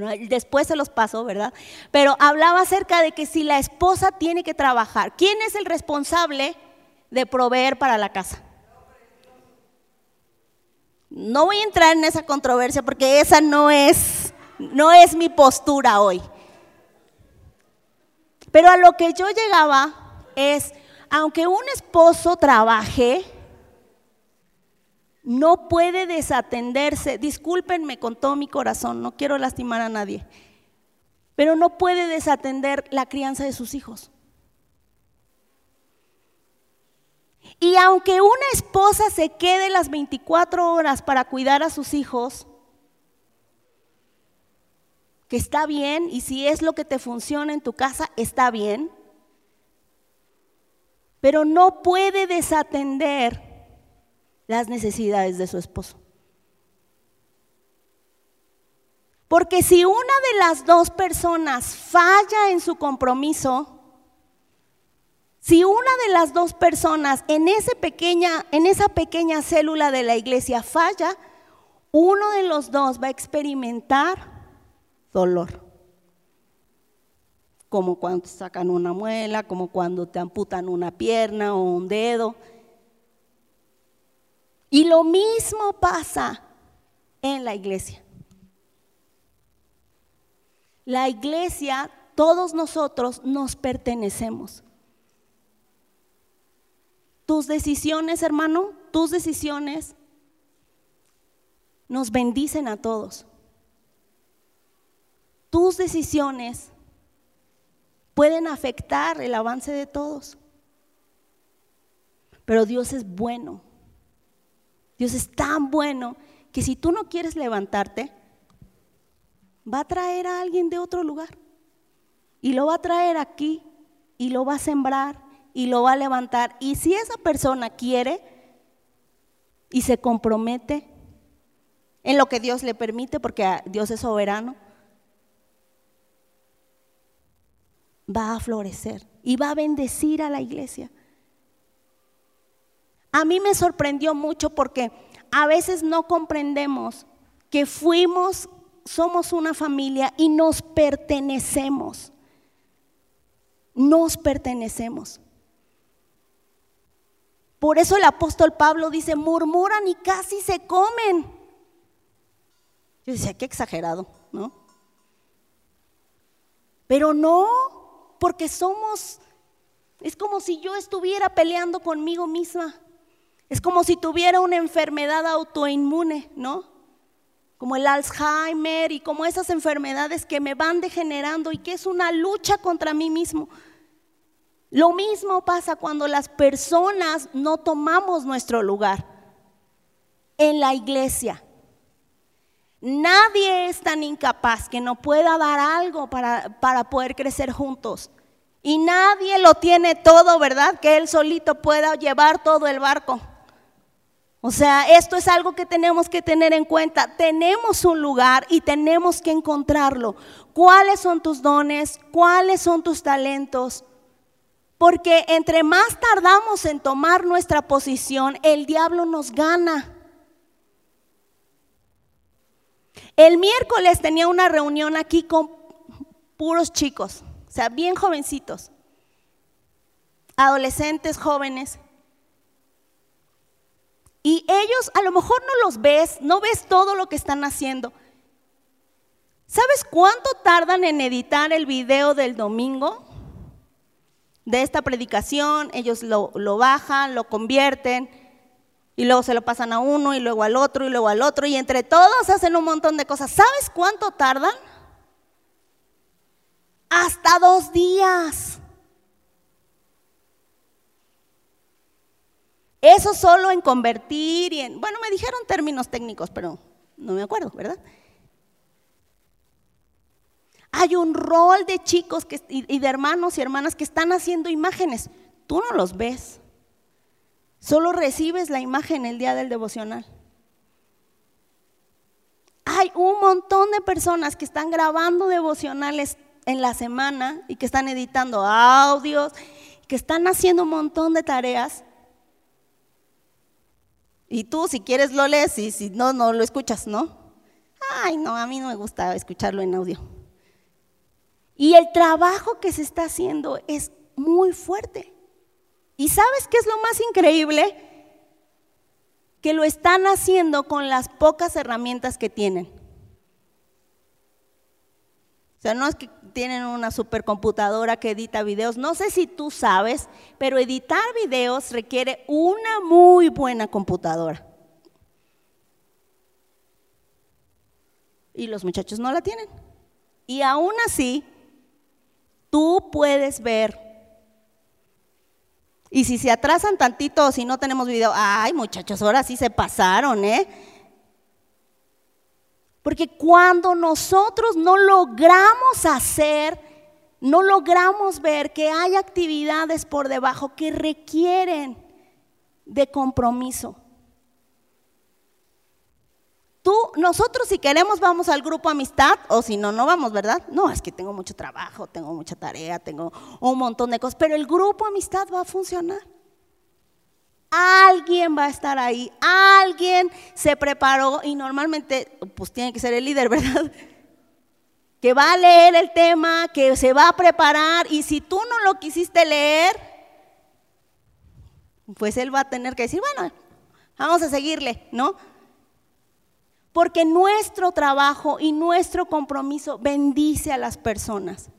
Bueno, después se los pasó, ¿verdad? Pero hablaba acerca de que si la esposa tiene que trabajar, ¿quién es el responsable de proveer para la casa? No voy a entrar en esa controversia porque esa no es, no es mi postura hoy. Pero a lo que yo llegaba es, aunque un esposo trabaje, no puede desatenderse, discúlpenme con todo mi corazón, no quiero lastimar a nadie, pero no puede desatender la crianza de sus hijos. Y aunque una esposa se quede las 24 horas para cuidar a sus hijos, que está bien y si es lo que te funciona en tu casa, está bien, pero no puede desatender las necesidades de su esposo. Porque si una de las dos personas falla en su compromiso, Si una de las dos personas en, ese pequeña, en esa pequeña célula de la iglesia falla, uno de los dos va a experimentar dolor. Como cuando sacan una muela, como cuando te amputan una pierna o un dedo. Y lo mismo pasa en la iglesia. La iglesia, todos nosotros nos pertenecemos. Tus decisiones, hermano, tus decisiones nos bendicen a todos. Tus decisiones pueden afectar el avance de todos. Pero Dios es bueno. Dios es tan bueno que si tú no quieres levantarte, va a traer a alguien de otro lugar. Y lo va a traer aquí y lo va a sembrar y lo va a levantar. Y si esa persona quiere y se compromete en lo que Dios le permite, porque Dios es soberano, va a florecer y va a bendecir a la iglesia. A mí me sorprendió mucho porque a veces no comprendemos que fuimos, somos una familia y nos pertenecemos. Nos pertenecemos. Por eso el apóstol Pablo dice, murmuran y casi se comen. Yo decía, qué exagerado, ¿no? Pero no, porque somos, es como si yo estuviera peleando conmigo misma. Es como si tuviera una enfermedad autoinmune, ¿no? Como el Alzheimer y como esas enfermedades que me van degenerando y que es una lucha contra mí mismo. Lo mismo pasa cuando las personas no tomamos nuestro lugar en la iglesia. Nadie es tan incapaz que no pueda dar algo para, para, poder crecer juntos. Y nadie lo tiene todo, ¿verdad? Que él solito pueda llevar todo el barco. O sea, esto es algo que tenemos que tener en cuenta. Tenemos un lugar y tenemos que encontrarlo. ¿Cuáles son tus dones? ¿Cuáles son tus talentos? Porque entre más tardamos en tomar nuestra posición, el diablo nos gana. El miércoles tenía una reunión aquí con puros chicos, o sea, bien jovencitos, adolescentes, jóvenes. Y ellos a lo mejor no los ves, no ves todo lo que están haciendo. ¿Sabes cuánto tardan en editar el video del domingo? de esta predicación, ellos lo, bajan, lo convierten y luego se lo pasan a uno y luego al otro y luego al otro y entre todos hacen un montón de cosas. ¿Sabes cuánto tardan? Hasta dos días. Eso solo en convertir y en, bueno, me dijeron términos técnicos, pero no me acuerdo, ¿verdad? Hay un rol de chicos y de hermanos y hermanas que están haciendo imágenes. Tú no los ves. Solo recibes la imagen el día del devocional. Hay un montón de personas que están grabando devocionales en la semana y que están editando audios, que están haciendo un montón de tareas. Y tú si quieres lo lees y si no, no lo escuchas, ¿no? Ay, no, a mí no me gusta escucharlo en audio. Y el trabajo que se está haciendo es muy fuerte. ¿Y sabes qué es lo más increíble? Que lo están haciendo con las pocas herramientas que tienen. O sea, no es que tienen una supercomputadora que edita videos. No sé si tú sabes, pero editar videos requiere una muy buena computadora. Y los muchachos no la tienen. Y aún así, tú puedes ver. Y si se atrasan tantito o si no tenemos video, ay muchachos, ahora sí se pasaron, ¿eh? Porque cuando nosotros no logramos hacer, no logramos ver que hay actividades por debajo que requieren de compromiso. Tú nosotros si queremos vamos al grupo amistad o si no, no vamos, ¿verdad? No, es que tengo mucho trabajo, tengo mucha tarea, tengo un montón de cosas, pero el grupo amistad va a funcionar. Alguien va a estar ahí, alguien se preparó y normalmente pues tiene que ser el líder, ¿verdad? Que va a leer el tema, que se va a preparar y si tú no lo quisiste leer, pues él va a tener que decir, bueno, vamos a seguirle, ¿no? Porque nuestro trabajo y nuestro compromiso bendice a las personas.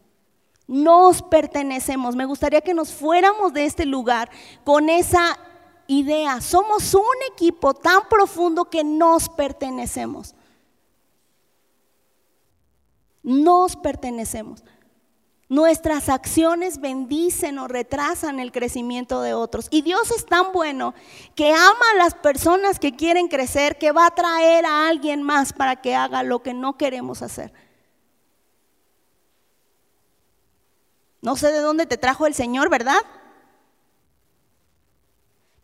Nos pertenecemos. Me gustaría que nos fuéramos de este lugar con esa idea. Somos un equipo tan profundo que nos pertenecemos. Nos pertenecemos. Nuestras acciones bendicen o retrasan el crecimiento de otros. Y Dios es tan bueno que ama a las personas que quieren crecer, que va a traer a alguien más para que haga lo que no queremos hacer. No sé de dónde te trajo el Señor, ¿verdad?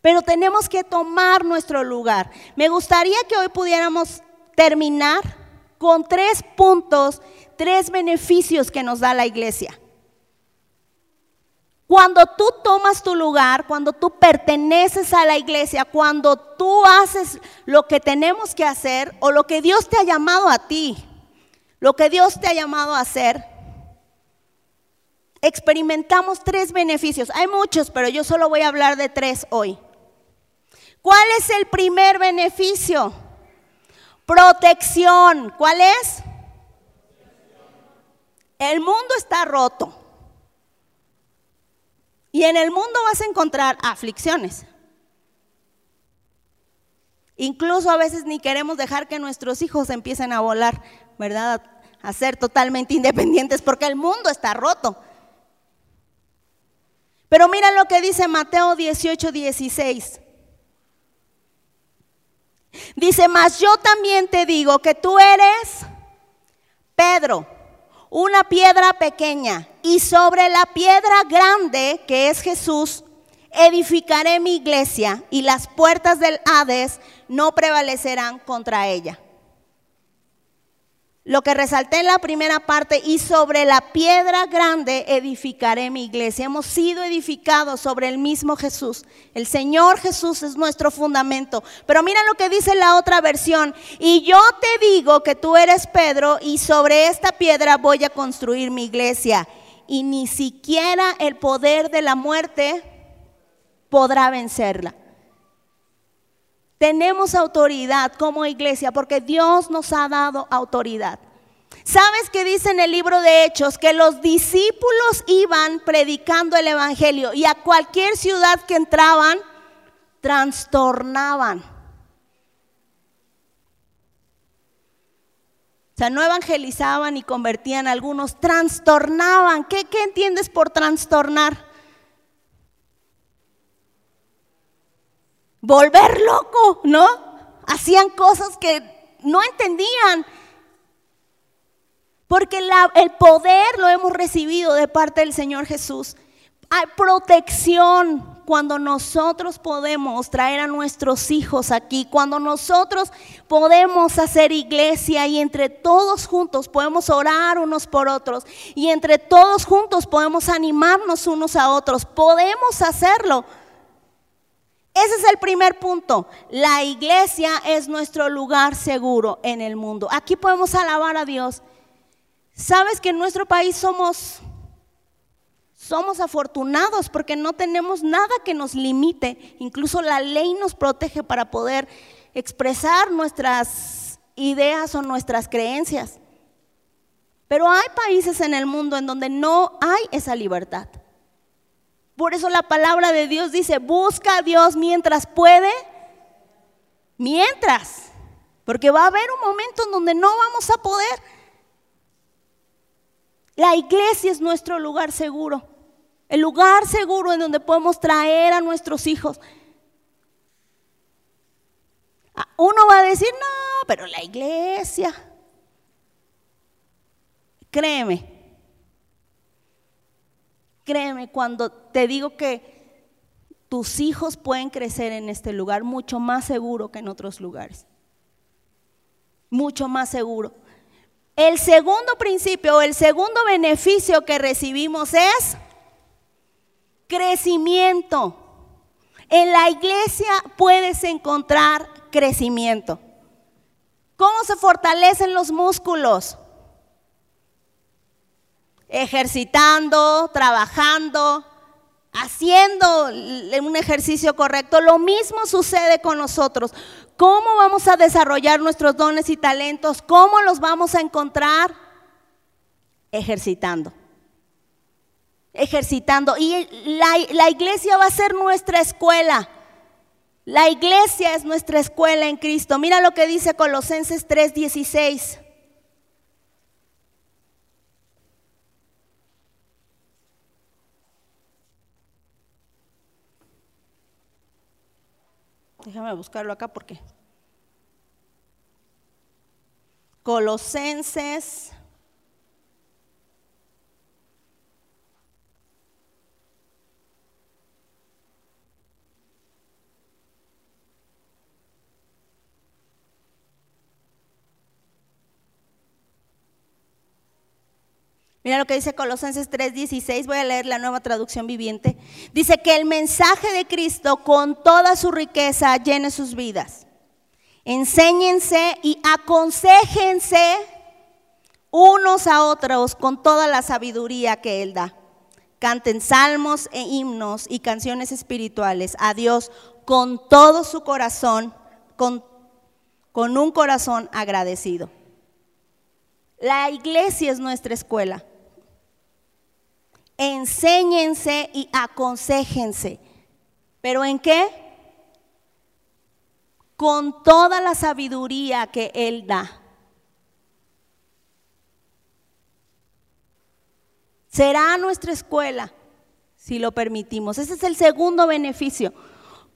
Pero tenemos que tomar nuestro lugar. Me gustaría que hoy pudiéramos terminar con tres puntos tres beneficios que nos da la iglesia. Cuando tú tomas tu lugar, cuando tú perteneces a la iglesia, cuando tú haces lo que tenemos que hacer o lo que Dios te ha llamado a ti, lo que Dios te ha llamado a hacer, experimentamos tres beneficios. Hay muchos, pero yo solo voy a hablar de tres hoy. ¿Cuál es el primer beneficio? Protección. ¿Cuál es? El mundo está roto. Y en el mundo vas a encontrar aflicciones. Incluso a veces ni queremos dejar que nuestros hijos empiecen a volar, ¿verdad? A ser totalmente independientes porque el mundo está roto. Pero mira lo que dice Mateo 18, 16. Dice, mas yo también te digo que tú eres Pedro una piedra pequeña y sobre la piedra grande que es Jesús edificaré mi iglesia y las puertas del Hades no prevalecerán contra ella. Lo que resalté en la primera parte, y sobre la piedra grande edificaré mi iglesia. Hemos sido edificados sobre el mismo Jesús. El Señor Jesús es nuestro fundamento. Pero mira lo que dice la otra versión. Y yo te digo que tú eres Pedro y sobre esta piedra voy a construir mi iglesia. Y ni siquiera el poder de la muerte podrá vencerla. Tenemos autoridad como iglesia porque Dios nos ha dado autoridad. ¿Sabes qué dice en el libro de Hechos? Que los discípulos iban predicando el Evangelio y a cualquier ciudad que entraban, trastornaban. O sea, no evangelizaban y convertían a algunos, trastornaban. ¿Qué, ¿Qué entiendes por trastornar? Volver loco, ¿no? Hacían cosas que no entendían. Porque el poder lo hemos recibido de parte del Señor Jesús. Hay protección cuando nosotros podemos traer a nuestros hijos aquí, cuando nosotros podemos hacer iglesia y entre todos juntos podemos orar unos por otros y entre todos juntos podemos animarnos unos a otros. Podemos hacerlo ese es el primer punto. La iglesia es nuestro lugar seguro en el mundo. Aquí podemos alabar a Dios. Sabes que en nuestro país somos somos afortunados porque no tenemos nada que nos limite. Incluso la ley nos protege para poder expresar nuestras ideas o nuestras creencias. Pero hay países en el mundo en donde no hay esa libertad. Por eso la palabra de Dios dice, busca a Dios mientras puede, mientras, porque va a haber un momento en donde no vamos a poder. La iglesia es nuestro lugar seguro, el lugar seguro en donde podemos traer a nuestros hijos. Ah, uno va a decir, no, pero la iglesia, créeme, Créeme cuando te digo que tus hijos pueden crecer en este lugar mucho más seguro que en otros lugares. mucho más seguro. El segundo principio o el segundo beneficio que recibimos es crecimiento. En la iglesia puedes encontrar crecimiento. ¿Cómo se fortalecen los músculos? Ejercitando, trabajando, haciendo un ejercicio correcto. Lo mismo sucede con nosotros. ¿Cómo vamos a desarrollar nuestros dones y talentos? ¿Cómo los vamos a encontrar? Ejercitando. Ejercitando. Y la, la, iglesia va a ser nuestra escuela. La iglesia es nuestra escuela en Cristo. Mira lo que dice Colosenses 3:16. Déjame buscarlo acá porque. Colosenses. Mira lo que dice Colosenses 3:16, voy a leer la nueva traducción viviente. Dice que el mensaje de Cristo con toda su riqueza llene sus vidas. Enséñense y aconsejense unos a otros con toda la sabiduría que Él da. Canten salmos e himnos y canciones espirituales a Dios con todo su corazón, con, con un corazón agradecido. La iglesia es nuestra escuela enséñense y aconsejense. ¿Pero en qué? Con toda la sabiduría que Él da. Será nuestra escuela si lo permitimos. Ese es el segundo beneficio.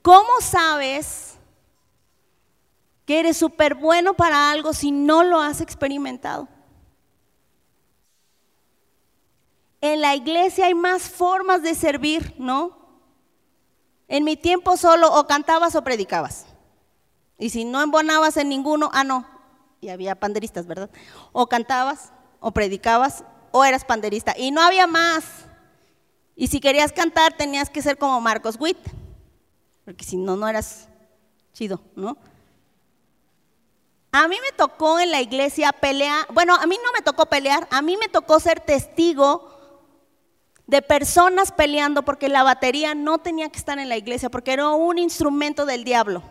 ¿Cómo sabes que eres súper bueno para algo si no lo has experimentado? En la iglesia hay más formas de servir, ¿no? En mi tiempo solo o cantabas o predicabas. Y si no embonabas en ninguno, ah, no, y había panderistas, ¿verdad? O cantabas, o predicabas, o eras panderista. Y no había más. Y si querías cantar, tenías que ser como Marcos Witt, porque si no, no eras chido, ¿no? A mí me tocó en la iglesia pelear, bueno, a mí no me tocó pelear, a mí me tocó ser testigo de personas peleando porque la batería no tenía que estar en la iglesia, porque era un instrumento del diablo.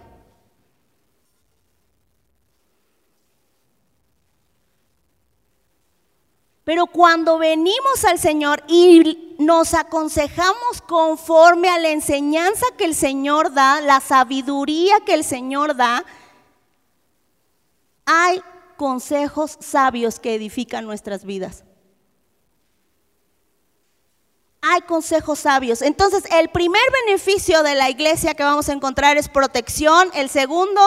Pero cuando venimos al Señor y nos aconsejamos conforme a la enseñanza que el Señor da, la sabiduría que el Señor da, hay consejos sabios que edifican nuestras vidas hay consejos sabios. Entonces, el primer beneficio de la iglesia que vamos a encontrar es protección. El segundo,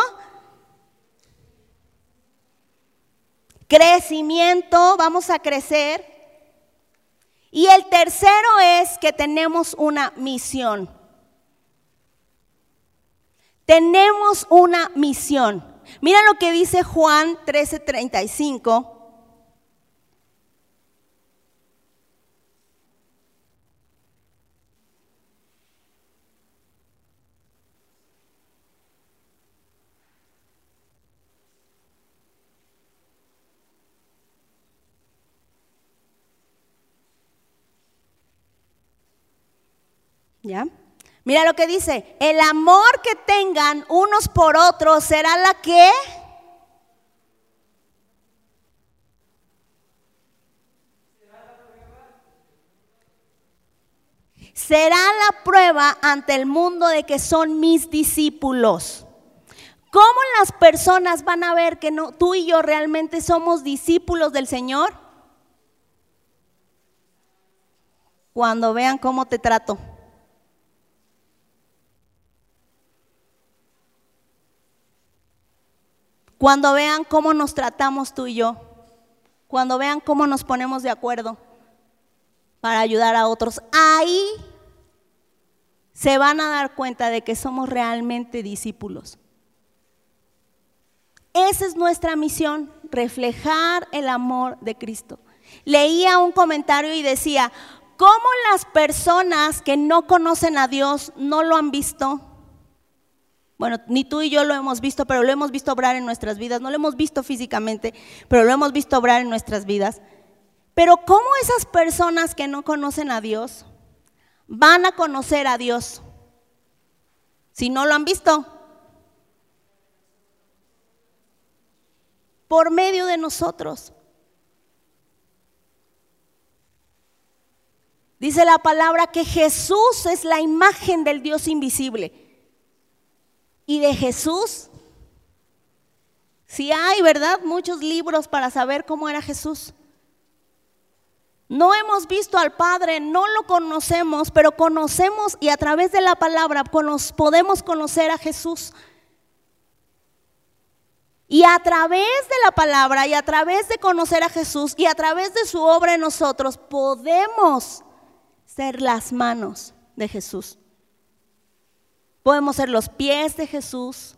crecimiento, vamos a crecer. Y el tercero es que tenemos una misión. Tenemos una misión. Mira lo que dice Juan 13:35. Mira lo que dice, el amor que tengan unos por otros será la que... Será la prueba ante el mundo de que son mis discípulos. ¿Cómo las personas van a ver que no, tú y yo realmente somos discípulos del Señor? Cuando vean cómo te trato. Cuando vean cómo nos tratamos tú y yo, cuando vean cómo nos ponemos de acuerdo para ayudar a otros, ahí se van a dar cuenta de que somos realmente discípulos. Esa es nuestra misión, reflejar el amor de Cristo. Leía un comentario y decía, ¿cómo las personas que no conocen a Dios no lo han visto? Bueno, ni tú y yo lo hemos visto, pero lo hemos visto obrar en nuestras vidas. No lo hemos visto físicamente, pero lo hemos visto obrar en nuestras vidas. Pero ¿cómo esas personas que no conocen a Dios van a conocer a Dios si no lo han visto? Por medio de nosotros. Dice la palabra que Jesús es la imagen del Dios invisible. Y de Jesús, si hay, ¿verdad? Muchos libros para saber cómo era Jesús. No hemos visto al Padre, no lo conocemos, pero conocemos y a través de la palabra podemos conocer a Jesús. Y a través de la palabra y a través de conocer a Jesús y a través de su obra en nosotros podemos ser las manos de Jesús. Podemos ser los pies de Jesús.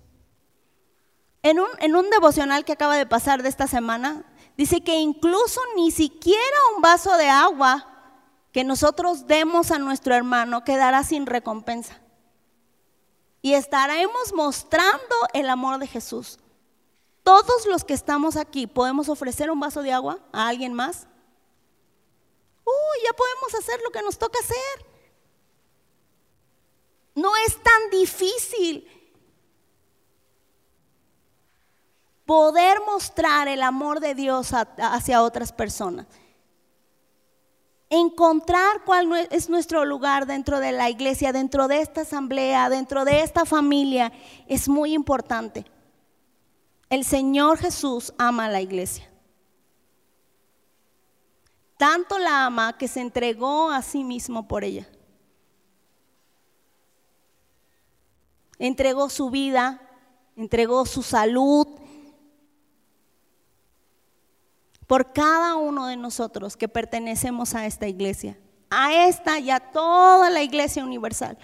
En un, en un devocional que acaba de pasar de esta semana, dice que incluso ni siquiera un vaso de agua que nosotros demos a nuestro hermano quedará sin recompensa. Y estaremos mostrando el amor de Jesús. Todos los que estamos aquí podemos ofrecer un vaso de agua a alguien más. Uy, ya podemos hacer lo que nos toca hacer. No es tan difícil poder mostrar el amor de Dios hacia otras personas. Encontrar cuál es nuestro lugar dentro de la iglesia, dentro de esta asamblea, dentro de esta familia, es muy importante. El Señor Jesús ama a la iglesia. Tanto la ama que se entregó a sí mismo por ella. Entregó su vida, entregó su salud por cada uno de nosotros que pertenecemos a esta iglesia, a esta y a toda la iglesia universal.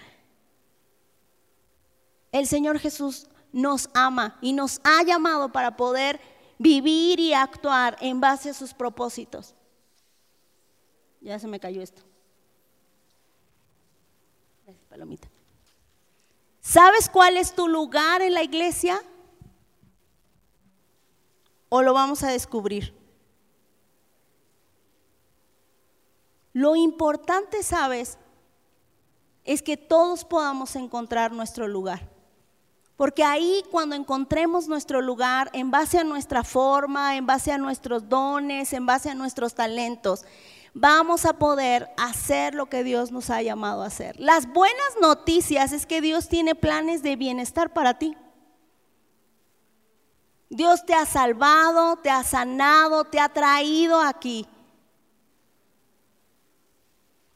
El Señor Jesús nos ama y nos ha llamado para poder vivir y actuar en base a sus propósitos. Ya se me cayó esto. Palomita. ¿Sabes cuál es tu lugar en la iglesia? ¿O lo vamos a descubrir? Lo importante, ¿sabes? Es que todos podamos encontrar nuestro lugar. Porque ahí cuando encontremos nuestro lugar, en base a nuestra forma, en base a nuestros dones, en base a nuestros talentos, vamos a poder hacer lo que Dios nos ha llamado a hacer. Las buenas noticias es que Dios tiene planes de bienestar para ti. Dios te ha salvado, te ha sanado, te ha traído aquí.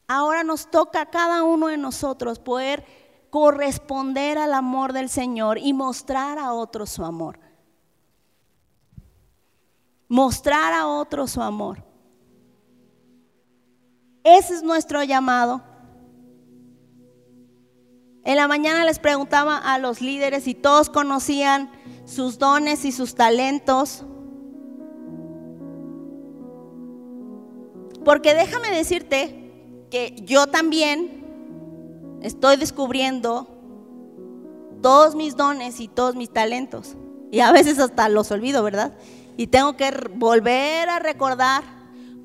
Ahora nos toca a cada uno de nosotros poder corresponder al amor del Señor y mostrar a otros su amor. Mostrar a otros su amor. Ese es nuestro llamado. En la mañana les preguntaba a los líderes si todos conocían sus dones y sus talentos. Porque déjame decirte que yo también estoy descubriendo todos mis dones y todos mis talentos. Y a veces hasta los olvido, ¿verdad? Y tengo que volver a recordar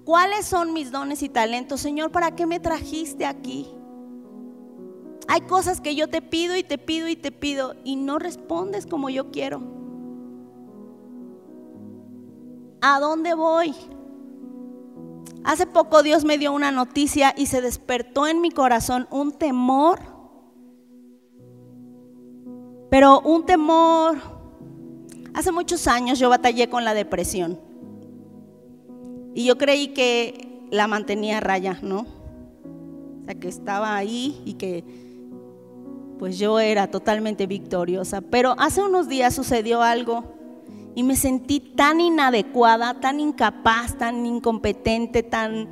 ¿Cuáles son mis dones y talentos? Señor, ¿para qué me trajiste aquí? Hay cosas que yo te pido y te pido y te pido y no respondes como yo quiero. ¿A dónde voy? Hace poco Dios me dio una noticia y se despertó en mi corazón un temor. Pero un temor. Hace muchos años yo batallé con la depresión. Y yo creí que la mantenía raya, ¿no? O sea, que estaba ahí y que pues yo era totalmente victoriosa. Pero hace unos días sucedió algo y me sentí tan inadecuada, tan incapaz, tan incompetente, tan...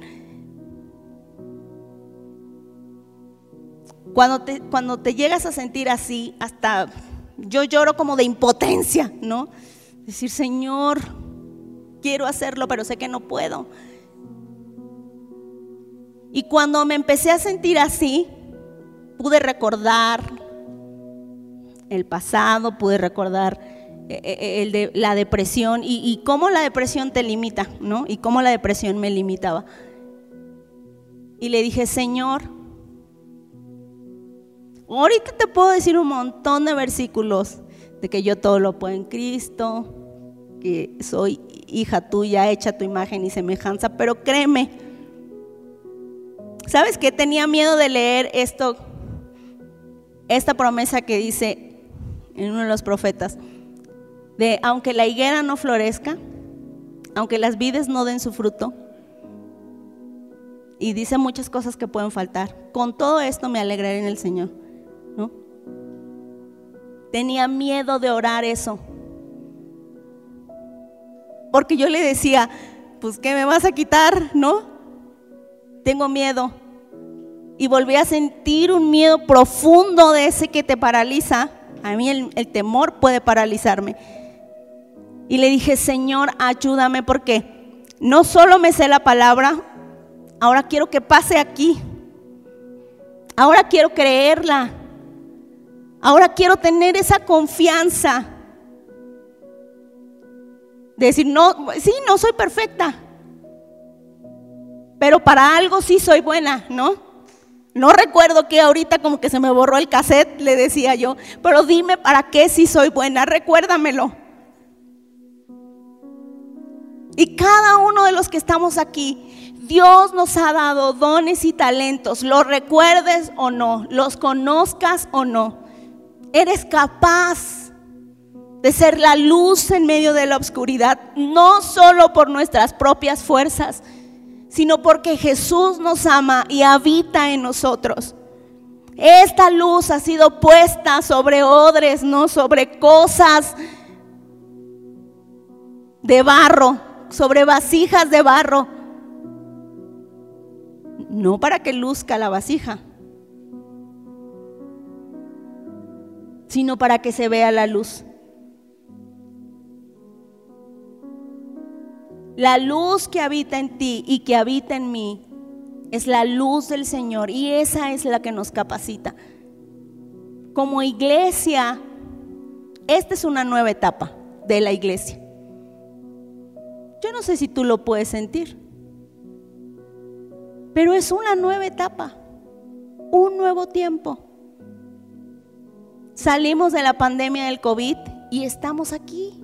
Cuando te, cuando te llegas a sentir así, hasta yo lloro como de impotencia, ¿no? Decir, Señor, quiero hacerlo, pero sé que no puedo. Y cuando me empecé a sentir así, pude recordar el pasado, pude recordar eh, eh, de la depresión y, cómo la depresión te limita, ¿no? Y cómo la depresión me limitaba. Y le dije, Señor, ahorita te puedo decir un montón de versículos de que yo todo lo puedo en Cristo, que soy hija tuya, hecha tu imagen y semejanza, pero créeme, ¿sabes qué? Tenía miedo de leer esto, esta promesa que dice en uno de los profetas, de aunque la higuera no florezca, aunque las vides no den su fruto, y dice muchas cosas que pueden faltar, con todo esto me alegraré en el Señor, ¿no? Tenía miedo de orar eso, porque yo le decía, pues ¿qué me vas a quitar? ¿No? Tengo miedo. Y volví a sentir un miedo profundo de ese que te paraliza. A mí el, el temor puede paralizarme. Y le dije, Señor, ayúdame porque no solo me sé la palabra, ahora quiero que pase aquí. Ahora quiero creerla. Ahora quiero tener esa confianza decir, no, sí, no soy perfecta, pero para algo sí soy buena, ¿no? No recuerdo que ahorita como que se me borró el cassette, le decía yo, pero dime para qué sí soy buena, recuérdamelo. Y cada uno de los que estamos aquí, Dios nos ha dado dones y talentos, los recuerdes o no, los conozcas o no. Eres capaz de ser la luz en medio de la oscuridad, no solo por nuestras propias fuerzas, sino porque Jesús nos ama y habita en nosotros. Esta luz ha sido puesta sobre odres, no sobre cosas de barro, sobre vasijas de barro. No para que luzca la vasija, sino para que se vea la luz. La luz que habita en ti y que habita en mí es la luz del Señor y esa es la que nos capacita. Como iglesia, esta es una nueva etapa de la iglesia. Yo no sé si tú lo puedes sentir, pero es una nueva etapa, un nuevo tiempo. Salimos de la pandemia del COVID y estamos aquí.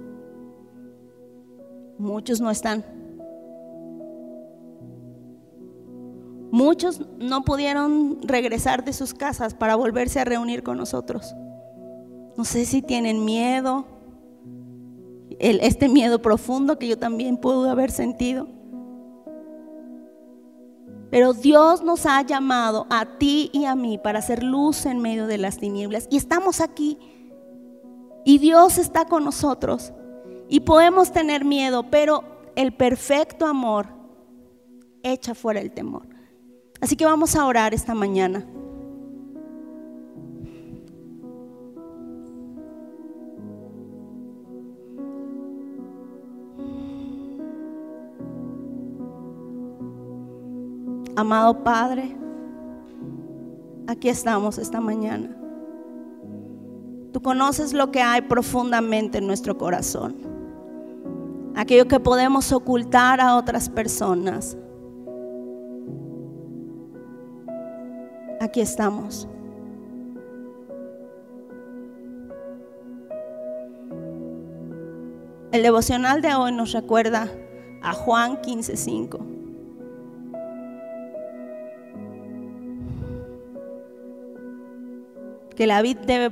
Muchos no están. Muchos no pudieron regresar de sus casas para volverse a reunir con nosotros. No sé si tienen miedo, este miedo profundo que yo también pude haber sentido. Pero Dios nos ha llamado a ti y a mí para hacer luz en medio de las tinieblas. Y estamos aquí. Y Dios está con nosotros. Y podemos tener miedo, pero el perfecto amor echa fuera el temor. Así que vamos a orar esta mañana. Amado Padre, aquí estamos esta mañana. Tú conoces lo que hay profundamente en nuestro corazón aquello que podemos ocultar a otras personas. Aquí estamos. El devocional de hoy nos recuerda a Juan 15:5. Que la vid debe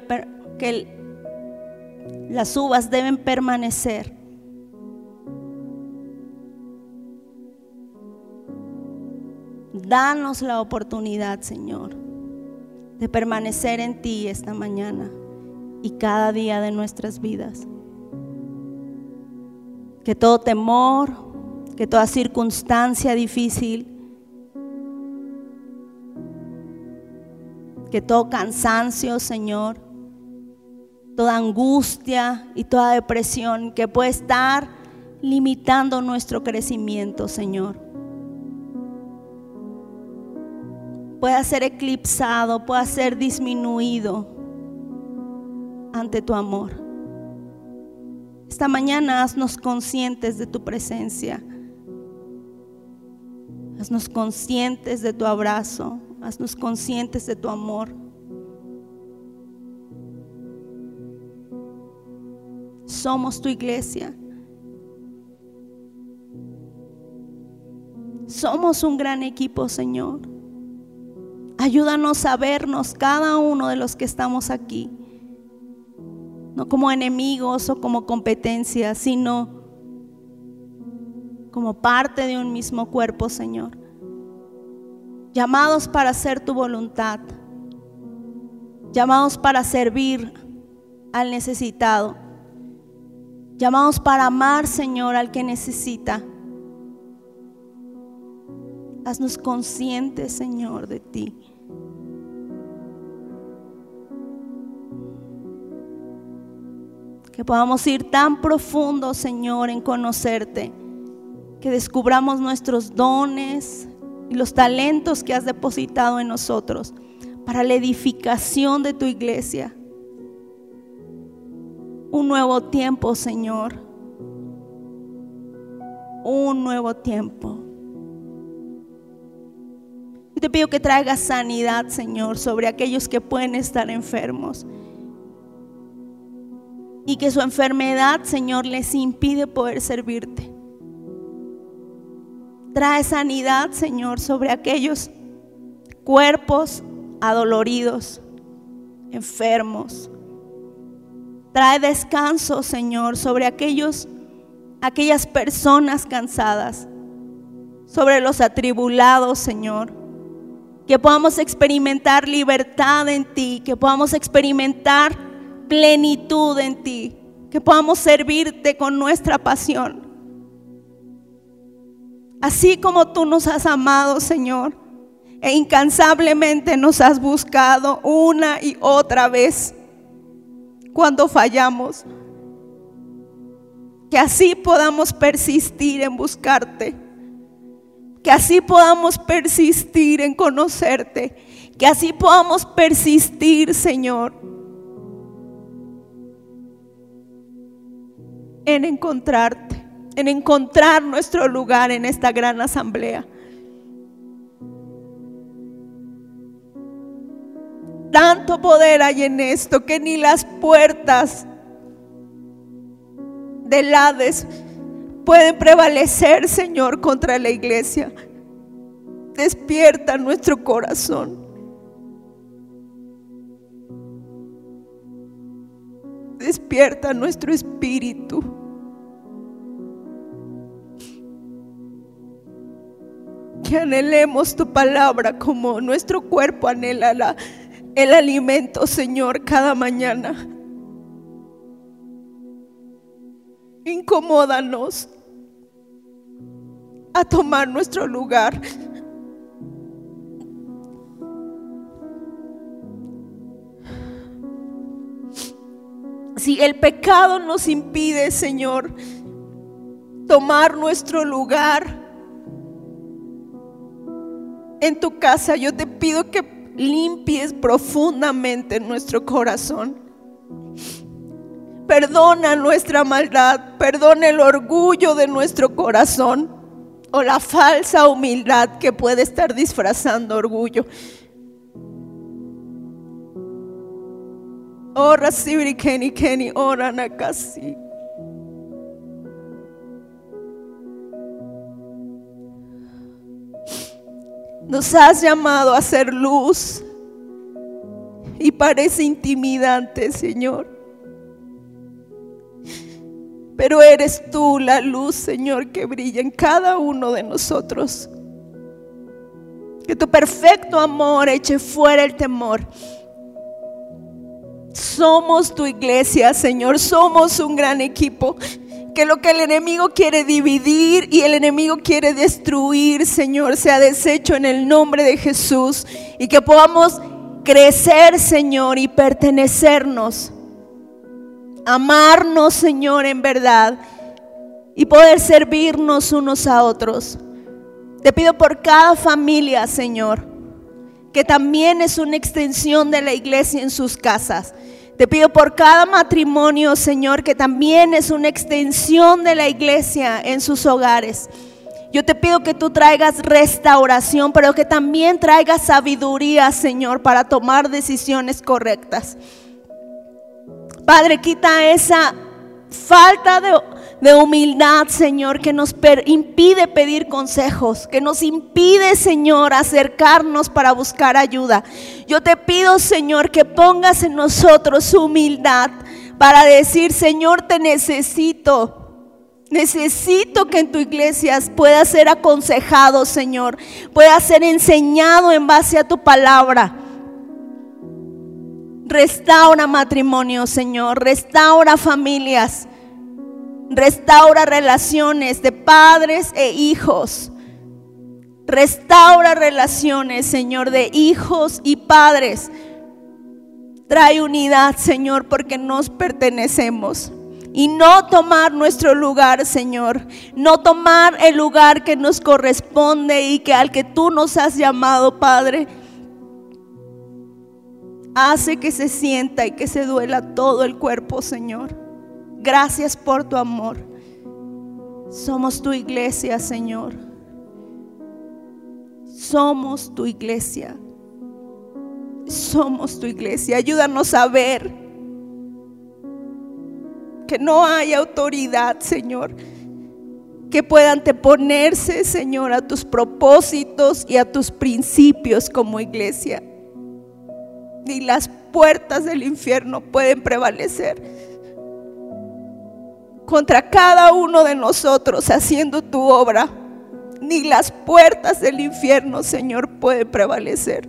que las uvas deben permanecer Danos la oportunidad, Señor, de permanecer en ti esta mañana y cada día de nuestras vidas. Que todo temor, que toda circunstancia difícil, que todo cansancio, Señor, toda angustia y toda depresión que puede estar limitando nuestro crecimiento, Señor. Pueda ser eclipsado, pueda ser disminuido ante tu amor. Esta mañana haznos conscientes de tu presencia. Haznos conscientes de tu abrazo. Haznos conscientes de tu amor. Somos tu iglesia. Somos un gran equipo, Señor. Ayúdanos a vernos cada uno de los que estamos aquí. No como enemigos o como competencia, sino como parte de un mismo cuerpo, Señor. Llamados para hacer tu voluntad. Llamados para servir al necesitado. Llamados para amar, Señor, al que necesita. Haznos conscientes, Señor, de ti. Que podamos ir tan profundo, Señor, en conocerte. Que descubramos nuestros dones y los talentos que has depositado en nosotros para la edificación de tu iglesia. Un nuevo tiempo, Señor. Un nuevo tiempo. Y te pido que traigas sanidad, Señor, sobre aquellos que pueden estar enfermos. Y que su enfermedad, Señor, les impide poder servirte. Trae sanidad, Señor, sobre aquellos cuerpos adoloridos, enfermos. Trae descanso, Señor, sobre aquellos aquellas personas cansadas, sobre los atribulados, Señor que podamos experimentar libertad en ti, que podamos experimentar plenitud en ti, que podamos servirte con nuestra pasión. Así como tú nos has amado, Señor, e incansablemente nos has buscado una y otra vez cuando fallamos, que así podamos persistir en buscarte que así podamos persistir en conocerte, que así podamos persistir, Señor, en encontrarte, en encontrar nuestro lugar en esta gran asamblea. Tanto poder hay en esto que ni las puertas del Hades pueden prevalecer, Señor, contra la iglesia. Despierta nuestro corazón. Despierta nuestro espíritu. Que anhelemos tu palabra como nuestro cuerpo anhela el alimento, Señor, cada mañana. Incomódanos a tomar nuestro lugar. Si el pecado nos impide, Señor, tomar nuestro lugar en tu casa, yo te pido que limpies profundamente nuestro corazón. Perdona nuestra maldad, perdona el orgullo de nuestro corazón o la falsa humildad que puede estar disfrazando orgullo. Ora sibri keni keni ora nakasi. Nos has llamado a ser luz y parece intimidante, Señor. Pero eres tú la luz, Señor, que brilla en cada uno de nosotros. Que tu perfecto amor eche fuera el temor. Somos tu iglesia, Señor. Somos un gran equipo. Que lo que el enemigo quiere dividir y el enemigo quiere destruir, Señor, sea deshecho en el nombre de Jesús. Y que podamos crecer, Señor, y pertenecernos amarnos, Señor, en verdad y poder servirnos unos a otros. Te pido por cada familia, Señor, que también es una extensión de la iglesia en sus casas. Te pido por cada matrimonio, Señor, que también es una extensión de la iglesia en sus hogares. Yo te pido que tú traigas restauración, pero que también traigas sabiduría, Señor, para tomar decisiones correctas. Padre, quita esa falta de, de humildad, Señor, que nos impide pedir consejos, que nos impide, Señor, acercarnos para buscar ayuda. Yo te pido, Señor, que pongas en nosotros humildad para decir, Señor, te necesito. Necesito que en tu iglesia pueda ser aconsejado, Señor, pueda ser enseñado en base a tu palabra. Restaura matrimonio, Señor, restaura familias. Restaura relaciones de padres e hijos. Restaura relaciones, Señor, de hijos y padres. Trae unidad, Señor, porque nos pertenecemos. Y no tomar nuestro lugar, Señor. No tomar el lugar que nos corresponde y que al que tú nos has llamado, Padre. Hace que se sienta y que se duela todo el cuerpo, Señor. Gracias por tu amor. Somos tu iglesia, Señor. Somos tu iglesia. Somos tu iglesia. Ayúdanos a ver que no hay autoridad, Señor, que pueda anteponerse, Señor, a tus propósitos y a tus principios como iglesia. Ni las puertas del infierno pueden prevalecer contra cada uno de nosotros haciendo tu obra, ni las puertas del infierno, Señor, pueden prevalecer.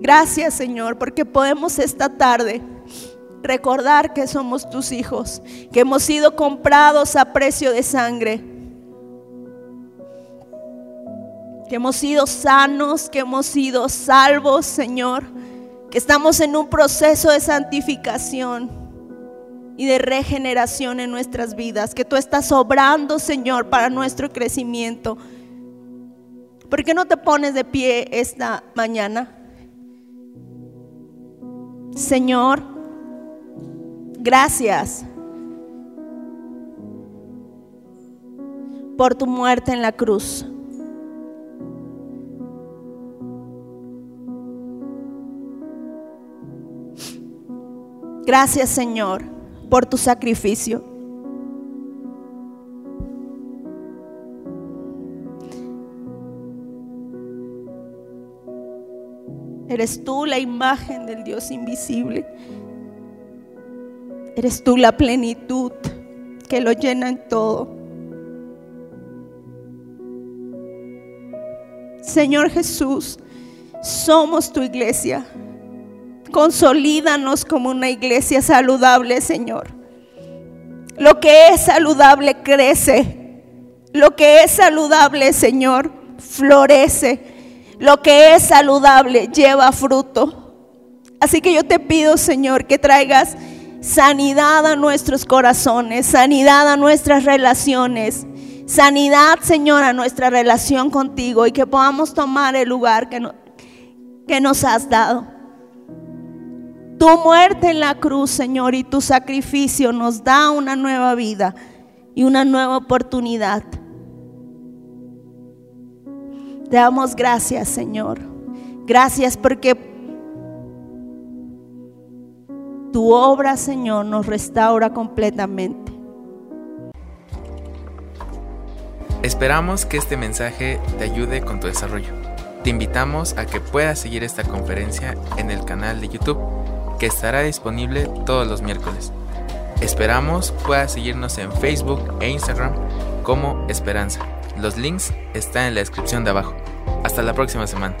Gracias, Señor, porque podemos esta tarde recordar que somos tus hijos, que hemos sido comprados a precio de sangre, que hemos sido sanos, que hemos sido salvos, Señor que estamos en un proceso de santificación y de regeneración en nuestras vidas, que tú estás obrando, Señor, para nuestro crecimiento. ¿Por qué no te pones de pie esta mañana? Señor, gracias por tu muerte en la cruz. Gracias Señor por tu sacrificio. Eres tú la imagen del Dios invisible. Eres tú la plenitud que lo llena en todo. Señor Jesús, somos tu iglesia. Consolídanos como una iglesia saludable, Señor. Lo que es saludable crece. Lo que es saludable, Señor, florece. Lo que es saludable lleva fruto. Así que yo te pido, Señor, que traigas sanidad a nuestros corazones, sanidad a nuestras relaciones, sanidad, Señor, a nuestra relación contigo y que podamos tomar el lugar que, que nos has dado. Tu muerte en la cruz, Señor, y tu sacrificio nos da una nueva vida y una nueva oportunidad. Te damos gracias, Señor. Gracias porque tu obra, Señor, nos restaura completamente. Esperamos que este mensaje te ayude con tu desarrollo. Te invitamos a que puedas seguir esta conferencia en el canal de YouTube que estará disponible todos los miércoles. Esperamos puedas seguirnos en Facebook e Instagram como Esperanza. Los links están en la descripción de abajo. Hasta la próxima semana.